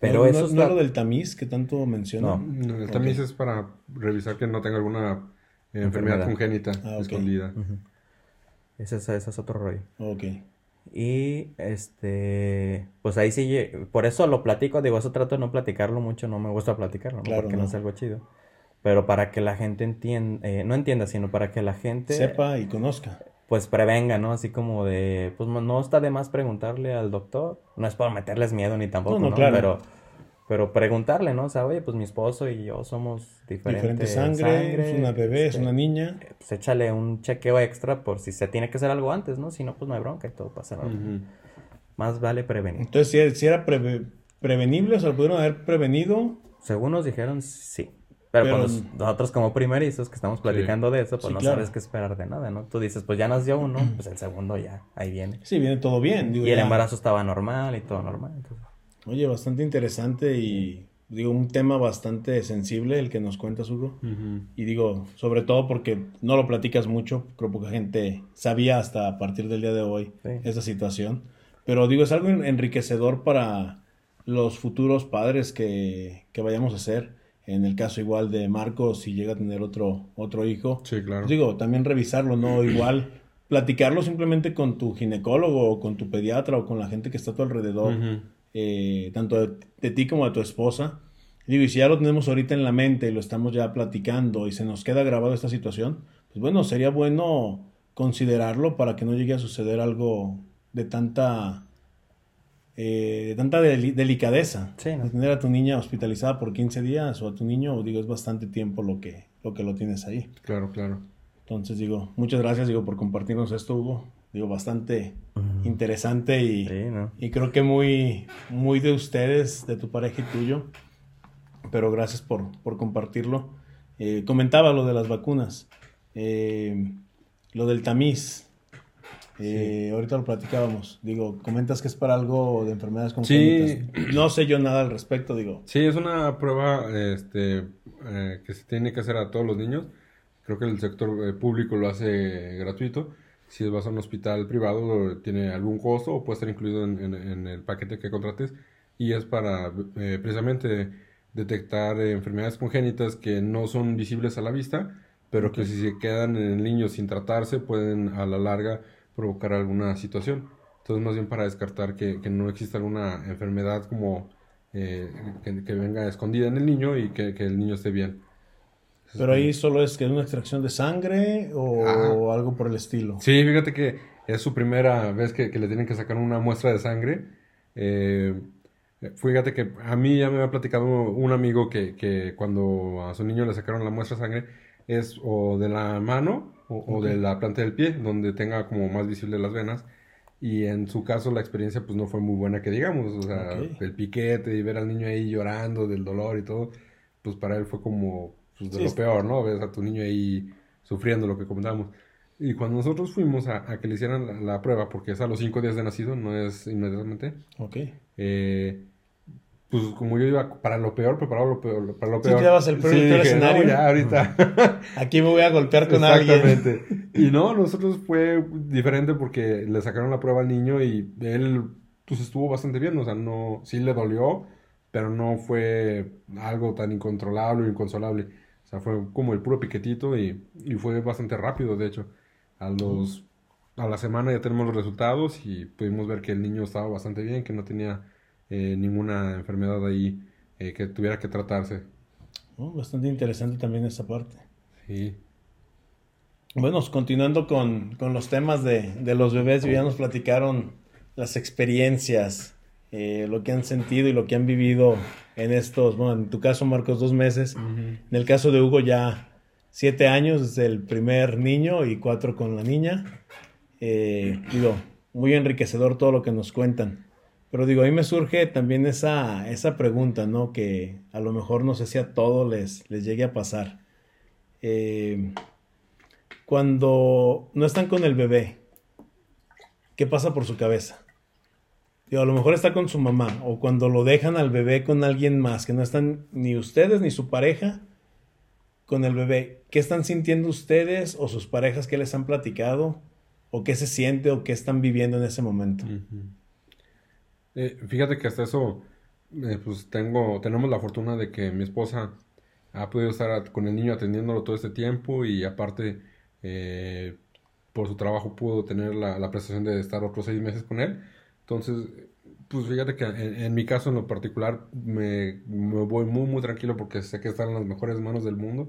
Pero no, eso no, está... no es lo del tamiz que tanto menciona. No. No, el tamiz es para revisar que no tenga alguna eh, enfermedad, Enfermedad. congénita Ah, ok. escondida. Ujú. Ese, es- ese es otro rollo. Ok. Y este, pues ahí sí, por eso lo platico, digo, eso trato de no platicarlo mucho, no me gusta platicarlo, ¿no? Claro, Porque no no. es algo chido. Pero para que la gente entienda, no entienda, sino para que la gente Sepa y conozca. Pues prevenga, ¿no? Así como de, pues no está de más preguntarle al doctor, no es por meterles miedo ni tampoco, No, no, ¿no? claro. Pero, pero preguntarle, ¿no? O sea, oye, pues mi esposo y yo somos diferentes Diferente sangre, es una bebé, es este, una niña. Pues échale un chequeo extra por si se tiene que hacer algo antes, ¿no? Si no, pues no hay bronca y todo pasa. Más vale prevenir. Entonces, si era, si era preve- prevenible, o sea, lo pudieron haber prevenido. Según nos dijeron, sí. Pero, Pero- pues nos- nosotros como primerizos que estamos platicando de eso, pues Sí, no claro. sabes qué esperar de nada, ¿no? Tú dices, pues ya nació uno, pues el segundo ya, ahí viene. Sí, viene todo bien. Digo, Y el ya. embarazo estaba normal y todo normal. Entonces, Oye, bastante interesante y digo, un tema bastante sensible el que nos cuentas, Hugo. Ujú. Y digo, sobre todo porque no lo platicas mucho, creo que poca gente sabía hasta a partir del día de hoy Sí. esa situación. Pero digo, es algo en- enriquecedor para los futuros padres que, que vayamos a ser. En el caso igual de Marcos, si llega a tener otro, otro hijo. Sí, claro. Pues digo, también revisarlo, ¿no? Igual platicarlo simplemente con tu ginecólogo o con tu pediatra o con la gente que está a tu alrededor, eh, tanto de, de ti como de tu esposa. Digo, y si ya lo tenemos ahorita en la mente y lo estamos ya platicando y se nos queda grabado esta situación, pues bueno, sería bueno considerarlo para que no llegue a suceder algo de tanta, eh, de tanta deli- delicadeza. Sí, ¿no? De tener a tu niña hospitalizada por 15 días o a tu niño, digo, es bastante tiempo lo que lo, que lo tienes ahí. Claro, claro. Entonces digo, muchas gracias digo por compartirnos esto, Hugo. Digo, bastante interesante y, sí, ¿no? y creo que muy, muy de ustedes, de tu pareja y tuyo. Pero gracias por, por compartirlo. Eh, comentaba lo de las vacunas, eh, lo del tamiz. Eh, Ahorita lo platicábamos. Digo, comentas que es para algo de enfermedades Sí. congénitas. No sé yo nada al respecto, digo. Sí, es una prueba este, eh, que se tiene que hacer a todos los niños. Creo que el sector eh, público lo hace gratuito. Si vas a un hospital privado, tiene algún costo o puede estar incluido en, en- en el paquete que contrates. Y es para precisamente detectar enfermedades congénitas que no son visibles a la vista, pero que si se quedan en el niño sin tratarse, pueden a la larga provocar alguna situación. Entonces, más bien para descartar que, que no exista alguna enfermedad como eh, que, que venga escondida en el niño y que, que el niño esté bien. Pero ahí solo es que es una extracción de sangre o Ah. algo por el estilo. Sí, fíjate que es su primera vez que, que le tienen que sacar una muestra de sangre. Eh, fíjate que a mí ya me había platicado un amigo que, que cuando a su niño le sacaron la muestra de sangre es o de la mano o, o de la planta del pie, donde tenga como más visible las venas. Y en su caso la experiencia pues no fue muy buena que digamos, o sea, Ok. el piquete y ver al niño ahí llorando del dolor y todo, pues para él fue como pues, de Sí, lo peor, ¿no? Ves a tu niño ahí sufriendo lo que comentábamos. Y cuando nosotros fuimos a, a que le hicieran la, la prueba, porque es a los cinco días de nacido, no es inmediatamente, Ok. eh, pues como yo iba para lo peor, preparado lo peor, para lo peor. dabas el peor- el peor dije, no, escenario. ya, ahorita. Aquí me voy a golpear con alguien. Exactamente. Y no, nosotros fue diferente porque le sacaron la prueba al niño y él pues estuvo bastante bien, o sea, no, sí le dolió, pero no fue algo tan incontrolable o inconsolable. O sea, fue como el puro piquetito y, y fue bastante rápido, de hecho. A los a la semana ya tenemos los resultados y pudimos ver que el niño estaba bastante bien, que no tenía eh, ninguna enfermedad ahí eh, que tuviera que tratarse. Oh, bastante interesante también esta parte. Sí. Bueno, continuando con, con los temas de, de los bebés, ya nos platicaron las experiencias, eh, lo que han sentido y lo que han vivido en estos, bueno, en tu caso, Marcos, dos meses. En el caso de Hugo, ya siete años desde el primer niño y cuatro con la niña. Eh, digo, muy enriquecedor todo lo que nos cuentan. Pero digo, ahí me surge también esa, esa pregunta, ¿no? Que a lo mejor no sé si a todos les, les llegue a pasar. Eh, cuando no están con el bebé, ¿qué pasa por su cabeza? Digo, a lo mejor está con su mamá, o cuando lo dejan al bebé con alguien más, que no están ni ustedes ni su pareja con el bebé. ¿Qué están sintiendo ustedes o sus parejas que les han platicado? ¿O qué se siente o qué están viviendo en ese momento? Eh, fíjate que hasta eso eh, pues tengo, tenemos la fortuna de que mi esposa ha podido estar con el niño atendiéndolo todo este tiempo y aparte eh, por su trabajo pudo tener la, la, prestación de estar otros seis meses con él. Entonces, pues fíjate que en, mi caso en lo particular me, me, voy muy muy tranquilo porque sé que está en las mejores manos del mundo,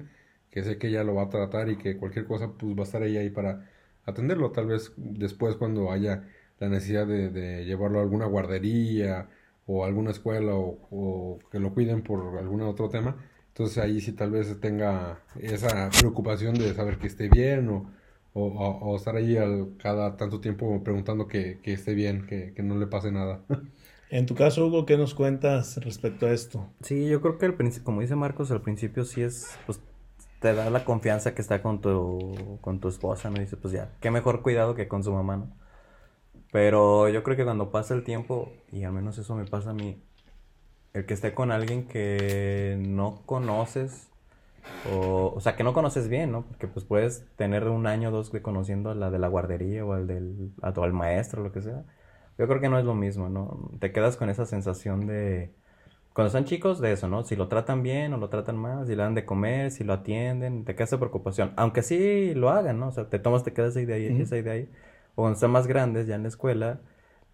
que sé que ella lo va a tratar y que cualquier cosa pues va a estar ella ahí para atenderlo. Tal vez después cuando haya la necesidad de, de llevarlo a alguna guardería o alguna escuela o, que lo cuiden por algún otro tema. Entonces ahí sí tal vez tenga esa preocupación de saber que esté bien o, o, estar ahí al, cada tanto tiempo preguntando que, que esté bien, que, que, no le pase nada. En tu caso, Hugo, ¿qué nos cuentas respecto a esto? Sí, yo creo que al principio, como dice Marcos, al principio sí es, pues te da la confianza que está con tu, con tu esposa, ¿no? dice, pues ya, qué mejor cuidado que con su mamá, ¿no? Pero yo creo que cuando pasa el tiempo, y al menos eso me pasa a mí, el que esté con alguien que no conoces, o, o sea, que no conoces bien, ¿no? Porque pues puedes tener un año o dos de conociendo a la de la guardería o al del o al maestro, lo que sea. Yo creo que no es lo mismo, ¿no? Te quedas con esa sensación de, cuando son chicos, de eso, ¿no? Si lo tratan bien o lo tratan mal, si le dan de comer, si lo atienden, te queda esa preocupación. Aunque sí lo hagan, ¿no? O sea, te tomas, te quedas esa idea ahí, esa idea ahí o cuando están más grandes ya en la escuela,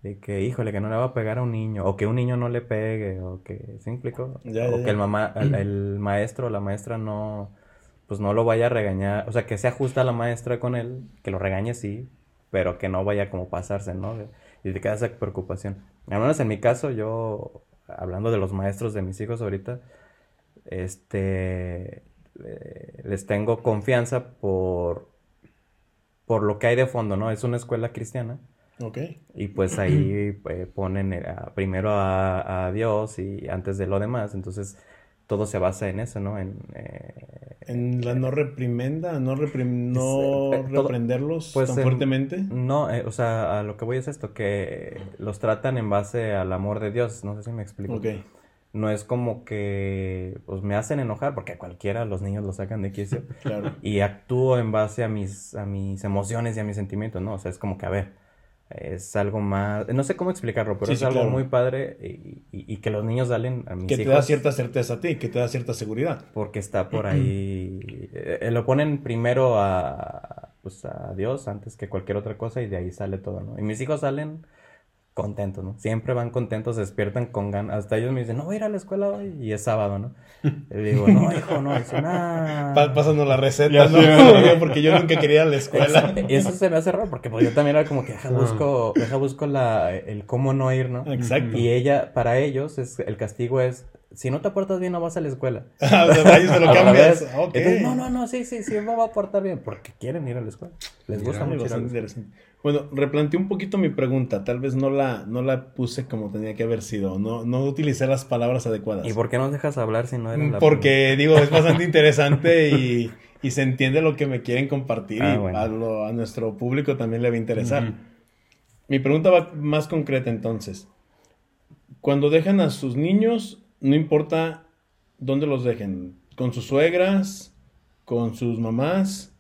de que, híjole, que no le va a pegar a un niño, o que un niño no le pegue, o que, ¿se implicó? o que el, mamá, el, maestro o la maestra no, pues no lo vaya a regañar, o sea, que se ajusta la maestra con él, que lo regañe sí, pero que no vaya como pasarse, ¿no? Y te queda esa preocupación. Al menos en mi caso, yo, hablando de los maestros de mis hijos ahorita, este, eh, les tengo confianza por por lo que hay de fondo, ¿no? Es una escuela cristiana. Ok. Y pues ahí eh, ponen eh, primero a, Dios y antes de lo demás. Entonces todo se basa en eso, ¿no? En, eh, en la no reprimenda, no, no reprenderlos pues tan fuertemente. No, o sea, a lo que voy es esto, que los tratan en base al amor de Dios. No sé si me explico. Ok no es como que pues me hacen enojar porque a cualquiera los niños lo sacan de quicio. Claro. y actúo en base a mis a mis emociones y a mis sentimientos no o sea es como que a ver es algo más no sé cómo explicarlo pero es algo muy padre y, y, que los niños salen a mis que te da cierta certeza a ti que te da cierta seguridad. Porque está por ahí eh, eh, lo ponen primero a pues a Dios antes que cualquier otra cosa y de ahí sale todo no y mis hijos salen contentos, ¿no? Siempre van contentos, se despiertan con ganas. Hasta ellos me dicen, no voy a ir a la escuela hoy. Y es sábado, ¿no? Y digo, no, hijo, no. Dice, nada. Pasando la receta, ¿no? porque yo nunca quería ir a la escuela. Y eso se me hace raro, porque pues, yo también era como que deja busco, deja busco la, el cómo no ir, ¿no? Exacto. Y ella, para ellos, es, el castigo es, si no te portas bien, no vas a la escuela. Ah, o sea, ellos se lo cambias. Entonces, no, no, no, sí, sí, sí, me va a portar bien, porque quieren ir a la escuela. Les gusta mucho. Bueno, replanteé un poquito mi pregunta. Tal vez no la, no la puse como tenía que haber sido. No, no utilicé las palabras adecuadas. ¿Y por qué no dejas hablar si no era la Porque, digo, es bastante interesante y, y, se entiende lo que me quieren compartir ah, y a, a, nuestro público también le va a interesar. Mi pregunta va más concreta entonces. Cuando dejan a sus niños, no importa dónde los dejen, con sus suegras, con sus mamás,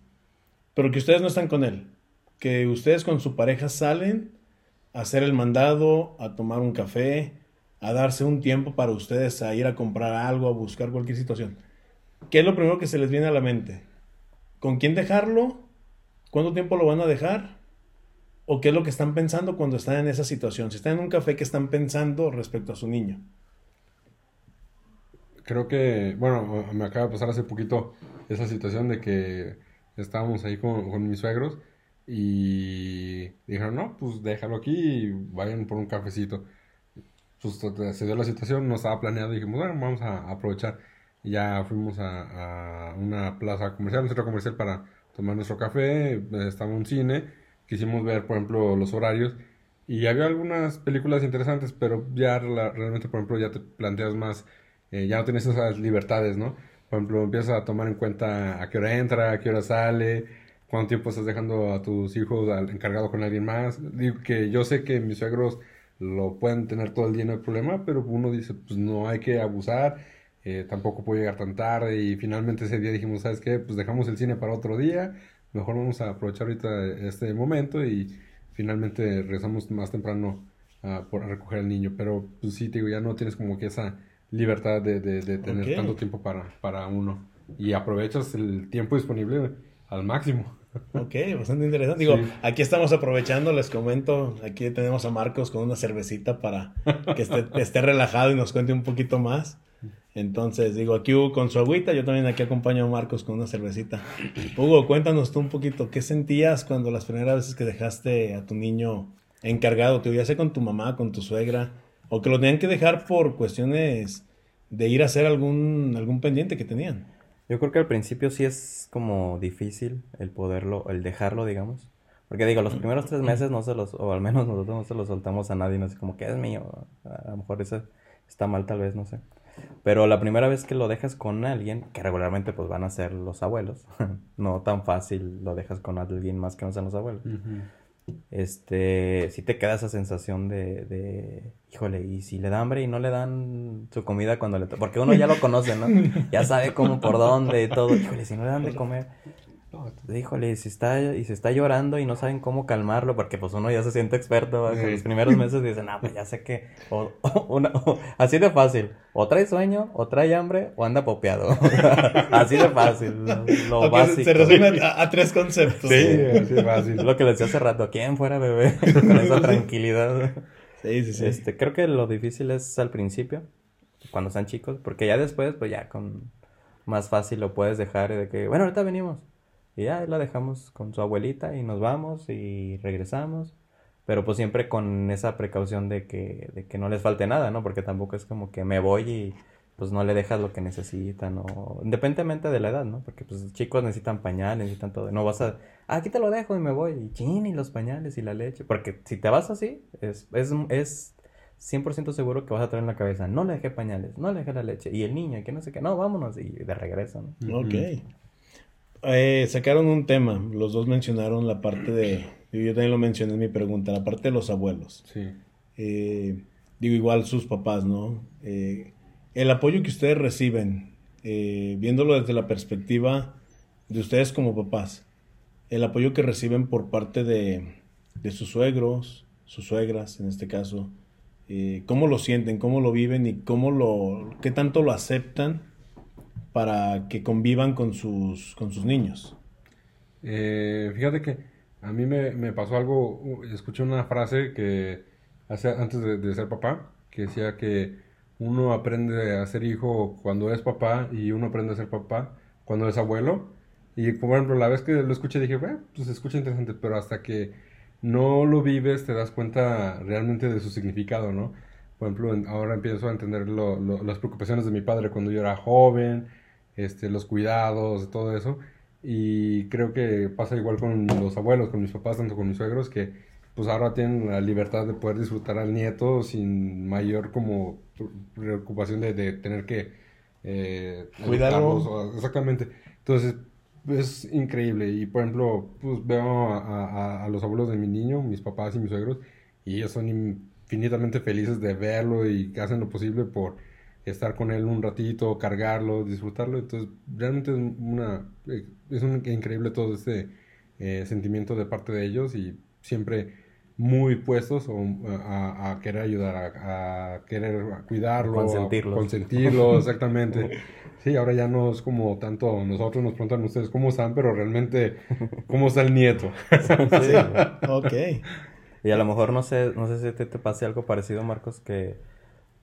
pero que ustedes no están con él que ustedes con su pareja salen a hacer el mandado, a tomar un café, a darse un tiempo para ustedes, a ir a comprar algo, a buscar cualquier situación. ¿Qué es lo primero que se les viene a la mente? ¿Con quién dejarlo? ¿Cuánto tiempo lo van a dejar? ¿O qué es lo que están pensando cuando están en esa situación? Si están en un café, ¿qué están pensando respecto a su niño? Creo que, bueno, me acaba de pasar hace poquito esa situación de que estábamos ahí con, mis suegros y dijeron, no, pues déjalo aquí y vayan por un cafecito. Pues se dio la situación, no estaba planeado dijimos, bueno, vamos a aprovechar. Y ya fuimos a, una plaza comercial, un centro comercial para tomar nuestro café, estaba un cine, quisimos ver, por ejemplo, los horarios. Y había algunas películas interesantes, pero ya realmente, por ejemplo, ya te planteas más, eh, ya no tienes esas libertades, ¿no? Por ejemplo, empiezas a tomar en cuenta a qué hora entra, a qué hora sale, cuánto tiempo estás dejando a tus hijos encargado con alguien más. Digo que yo sé que mis suegros lo pueden tener todo el día no hay problema, pero uno dice, pues no hay que abusar, eh, tampoco puedo llegar tan tarde y finalmente ese día dijimos, ¿sabes qué? Pues dejamos el cine para otro día, mejor vamos a aprovechar ahorita este momento y finalmente regresamos más temprano a, por, recoger al niño. Pero pues sí, te digo, ya no tienes como que esa libertad de, de, tener tanto tiempo para, para uno. Y aprovechas el tiempo disponible al máximo. Ok, bastante interesante. Digo, aquí estamos aprovechando, les comento, aquí tenemos a Marcos con una cervecita para que esté, esté relajado y nos cuente un poquito más. Entonces, digo, aquí Hugo con su agüita, yo también aquí acompaño a Marcos con una cervecita. Hugo, cuéntanos tú un poquito, ¿qué sentías cuando las primeras veces que dejaste a tu niño encargado, te ya con tu mamá, con tu suegra, o que lo tenían que dejar por cuestiones de ir a hacer algún, algún pendiente que tenían? Yo creo que al principio sí es como difícil el poderlo, el dejarlo, digamos. Porque digo, los primeros tres meses no se los, o al menos nosotros no se los soltamos a nadie, no sé, como que es mío. A lo mejor eso está mal tal vez, no sé. Pero la primera vez que lo dejas con alguien, que regularmente pues van a ser los abuelos, no tan fácil lo dejas con alguien más que no sean los abuelos. Este, sí te queda esa sensación de, de, híjole, y si le da hambre y no le dan su comida cuando le... Porque uno ya lo conoce, ¿no? Ya sabe cómo, por dónde y todo. Híjole, si no le dan de comer híjole, y se está, y se está llorando y no saben cómo calmarlo, porque pues uno ya se siente experto, en los primeros meses dicen, ah, pues ya sé que, o, una, así de fácil, o trae sueño, o trae hambre, o anda popeado, así de fácil, lo, básico. Se resume a, tres conceptos. Sí, así de fácil. Lo que les decía hace rato, ¿quién fuera bebé? Con esa tranquilidad. Sí, sí, sí. Este, creo que lo difícil es al principio, cuando están chicos, porque ya después, pues ya con más fácil lo puedes dejar de que, bueno, ahorita venimos y ya la dejamos con su abuelita y nos vamos y regresamos. Pero pues siempre con esa precaución de que, de que no les falte nada, ¿no? Porque tampoco es como que me voy y pues no le dejas lo que necesitan o independientemente de la edad, ¿no? Porque pues chicos necesitan pañales, necesitan todo. No vas a, ah, aquí te lo dejo y me voy. Y chin, y los pañales y la leche. Porque si te vas así, es, es, es 100% seguro que vas a traer en la cabeza, no le dejé pañales, no le dejé la leche. Y el niño, que no sé qué, no, vámonos. Y de regreso, ¿no? Ok. Eh, sacaron un tema, los dos mencionaron la parte de, yo también lo mencioné en mi pregunta, la parte de los abuelos. Sí. Eh, digo, igual sus papás, ¿no? Eh, el apoyo que ustedes reciben, viéndolo desde la perspectiva de ustedes como papás, el apoyo que reciben por parte de, de sus suegros, sus suegras en este caso, cómo lo sienten, cómo lo viven y cómo lo, qué tanto lo aceptan para que convivan con sus, con sus niños? Eh, fíjate que a mí me, pasó algo, escuché una frase que hace, antes de, ser papá, que decía que uno aprende a ser hijo cuando es papá y uno aprende a ser papá cuando es abuelo. Y por ejemplo, la vez que lo escuché dije, bueno, pues se escucha interesante, pero hasta que no lo vives te das cuenta realmente de su significado, ¿no? Por ejemplo, ahora empiezo a entender las preocupaciones de mi padre cuando yo era joven, este, los cuidados, todo eso. Y creo que pasa igual con los abuelos, con mis papás, tanto con mis suegros, que pues ahora tienen la libertad de poder disfrutar al nieto sin mayor como preocupación de, de tener que eh, cuidarlo. Exactamente. Entonces, es increíble. Y por ejemplo, pues veo a, a, los abuelos de mi niño, mis papás y mis suegros, y ellos son infinitamente felices de verlo y hacen lo posible por estar con él un ratito, cargarlo, disfrutarlo. Entonces, realmente es una eh, es un, increíble todo este eh, sentimiento de parte de ellos y siempre muy puestos a, querer ayudar, a, querer cuidarlo, consentirlo. Consentirlo, exactamente. Sí, ahora ya no es como tanto nosotros nos preguntan ustedes cómo están, pero realmente cómo está el nieto. sí, ok. Y a lo mejor no sé, no sé si te, te pase algo parecido, Marcos, que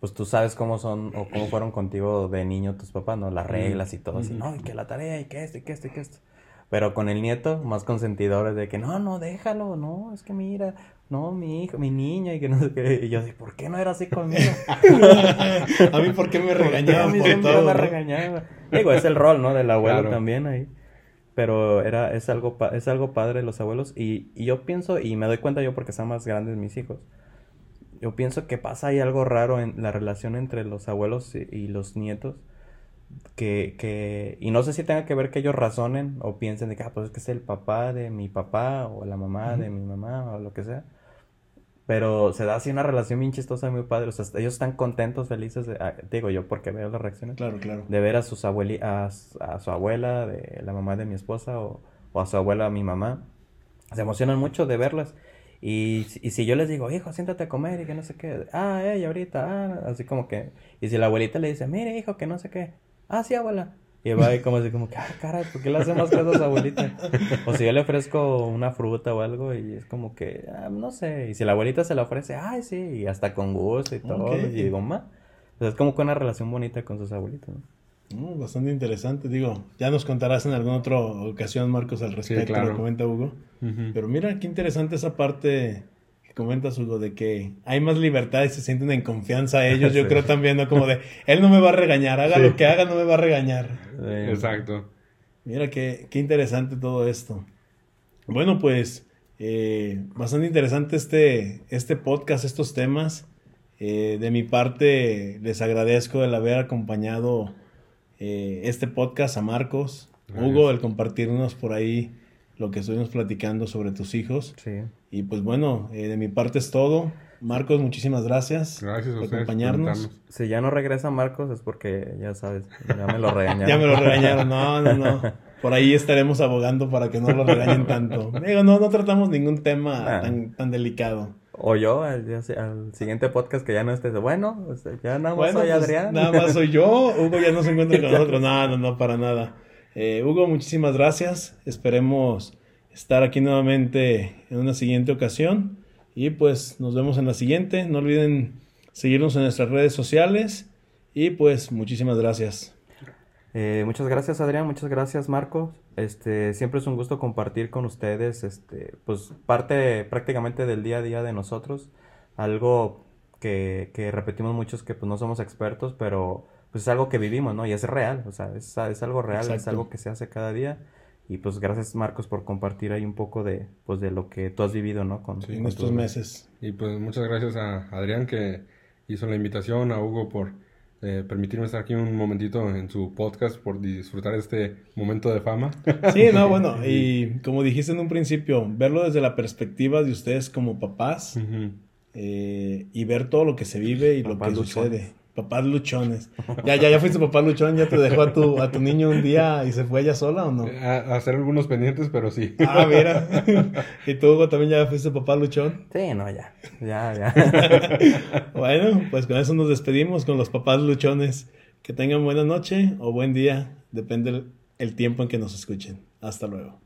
pues tú sabes cómo son o cómo fueron contigo de niño tus papás, ¿no? Las reglas y todo así, no, y que la tarea, y que esto, y que esto, y que esto. Pero con el nieto, más consentidores de que, no, no, déjalo, no, es que mira, no, mi hijo, mi niña, y que no sé qué. Y yo ¿por qué no era así conmigo? a mí, ¿por qué me regañaban por siempre todo? me regañaba. Digo, es el rol, ¿no? Del abuelo también ahí. Pero era, es algo, es algo padre los abuelos. Y, y yo pienso, y me doy cuenta yo porque son más grandes mis hijos, yo pienso que pasa ahí algo raro en la relación entre los abuelos y, los nietos. Que, que, y no sé si tenga que ver que ellos razonen o piensen de que, ah, pues es que es el papá de mi papá o la mamá de mi mamá o lo que sea. Pero se da así una relación bien chistosa, muy padre. O sea, ellos están contentos, felices, de, ah, digo yo porque veo las reacciones. Claro, claro. De ver a, sus abueli a, a, su abuela, de la mamá de mi esposa o, o a su abuela, mi mamá. Se emocionan mucho de verlas. Y, y si yo les digo, hijo, siéntate a comer y que no sé qué, ah, eh, ahorita, ah, así como que, y si la abuelita le dice, mire, hijo, que no sé qué, ah, sí, abuela, y va ahí como así, como que, ah, caray, ¿por qué le hace más cosas abuelita? O si yo le ofrezco una fruta o algo y es como que, ah, no sé. Y si la abuelita se la ofrece, ay, sí, y hasta con gusto y todo. Y digo, ma. es como que una relación bonita con sus abuelitos, ¿no? Bastante interesante, digo, ya nos contarás en alguna otra ocasión, Marcos, al respecto, sí, lo comenta Hugo. Pero mira, qué interesante esa parte comentas, Hugo, de que hay más libertad y se sienten en confianza ellos, yo creo también, ¿no? Como de, él no me va a regañar, haga lo que haga, no me va a regañar. Exacto. Mira, qué, qué interesante todo esto. Bueno, pues, eh, bastante interesante este, este podcast, estos temas. Eh, de mi parte, les agradezco el haber acompañado eh, este podcast a Marcos, Hugo, el compartirnos por ahí lo que estuvimos platicando sobre tus hijos. Sí. Y pues bueno, eh, de mi parte es todo. Marcos, muchísimas gracias, gracias por acompañarnos. si ya no regresa Marcos es porque ya sabes, ya me lo regañaron. ya me lo regañaron, no, no, no. Por ahí estaremos abogando para que no lo regañen tanto. Digo, no, no tratamos ningún tema tan, tan delicado. O yo, al, al, siguiente podcast que ya no estés, bueno, ya nada más soy pues, Adrián. Nada más soy yo, Hugo ya no se encuentra con nosotros. No, no, no, para nada. Eh, Hugo, muchísimas gracias. Esperemos estar aquí nuevamente en una siguiente ocasión. Y pues nos vemos en la siguiente. No olviden seguirnos en nuestras redes sociales. Y pues muchísimas gracias. Eh, muchas gracias Adrián, muchas gracias Marco. Este, siempre es un gusto compartir con ustedes, este, pues parte prácticamente del día a día de nosotros. Algo que, que repetimos muchos que pues no somos expertos, pero pues es algo que vivimos, ¿no? Y es real, o sea, es, es algo real, es algo que se hace cada día. Y pues gracias Marcos por compartir ahí un poco de, pues, de lo que tú has vivido, ¿no? Con, en estos meses. Y pues muchas gracias a Adrián que hizo la invitación, a Hugo por eh, permitirme estar aquí un momentito en su podcast, por disfrutar este momento de fama. Sí, no, bueno, y como dijiste en un principio, verlo desde la perspectiva de ustedes como papás eh, y ver todo lo que se vive y lo que sucede. Papás luchones. Ya, ya, ya fuiste papá luchón, ya te dejó a tu, a tu niño un día y se fue ella sola o no? A, hacer algunos pendientes, pero sí. Ah, mira. ¿Y tú, Hugo, también ya fuiste papá luchón? Sí, no, ya. Ya, ya. bueno, pues con eso nos despedimos con los papás luchones. Que tengan buena noche o buen día, depende el tiempo en que nos escuchen. Hasta luego.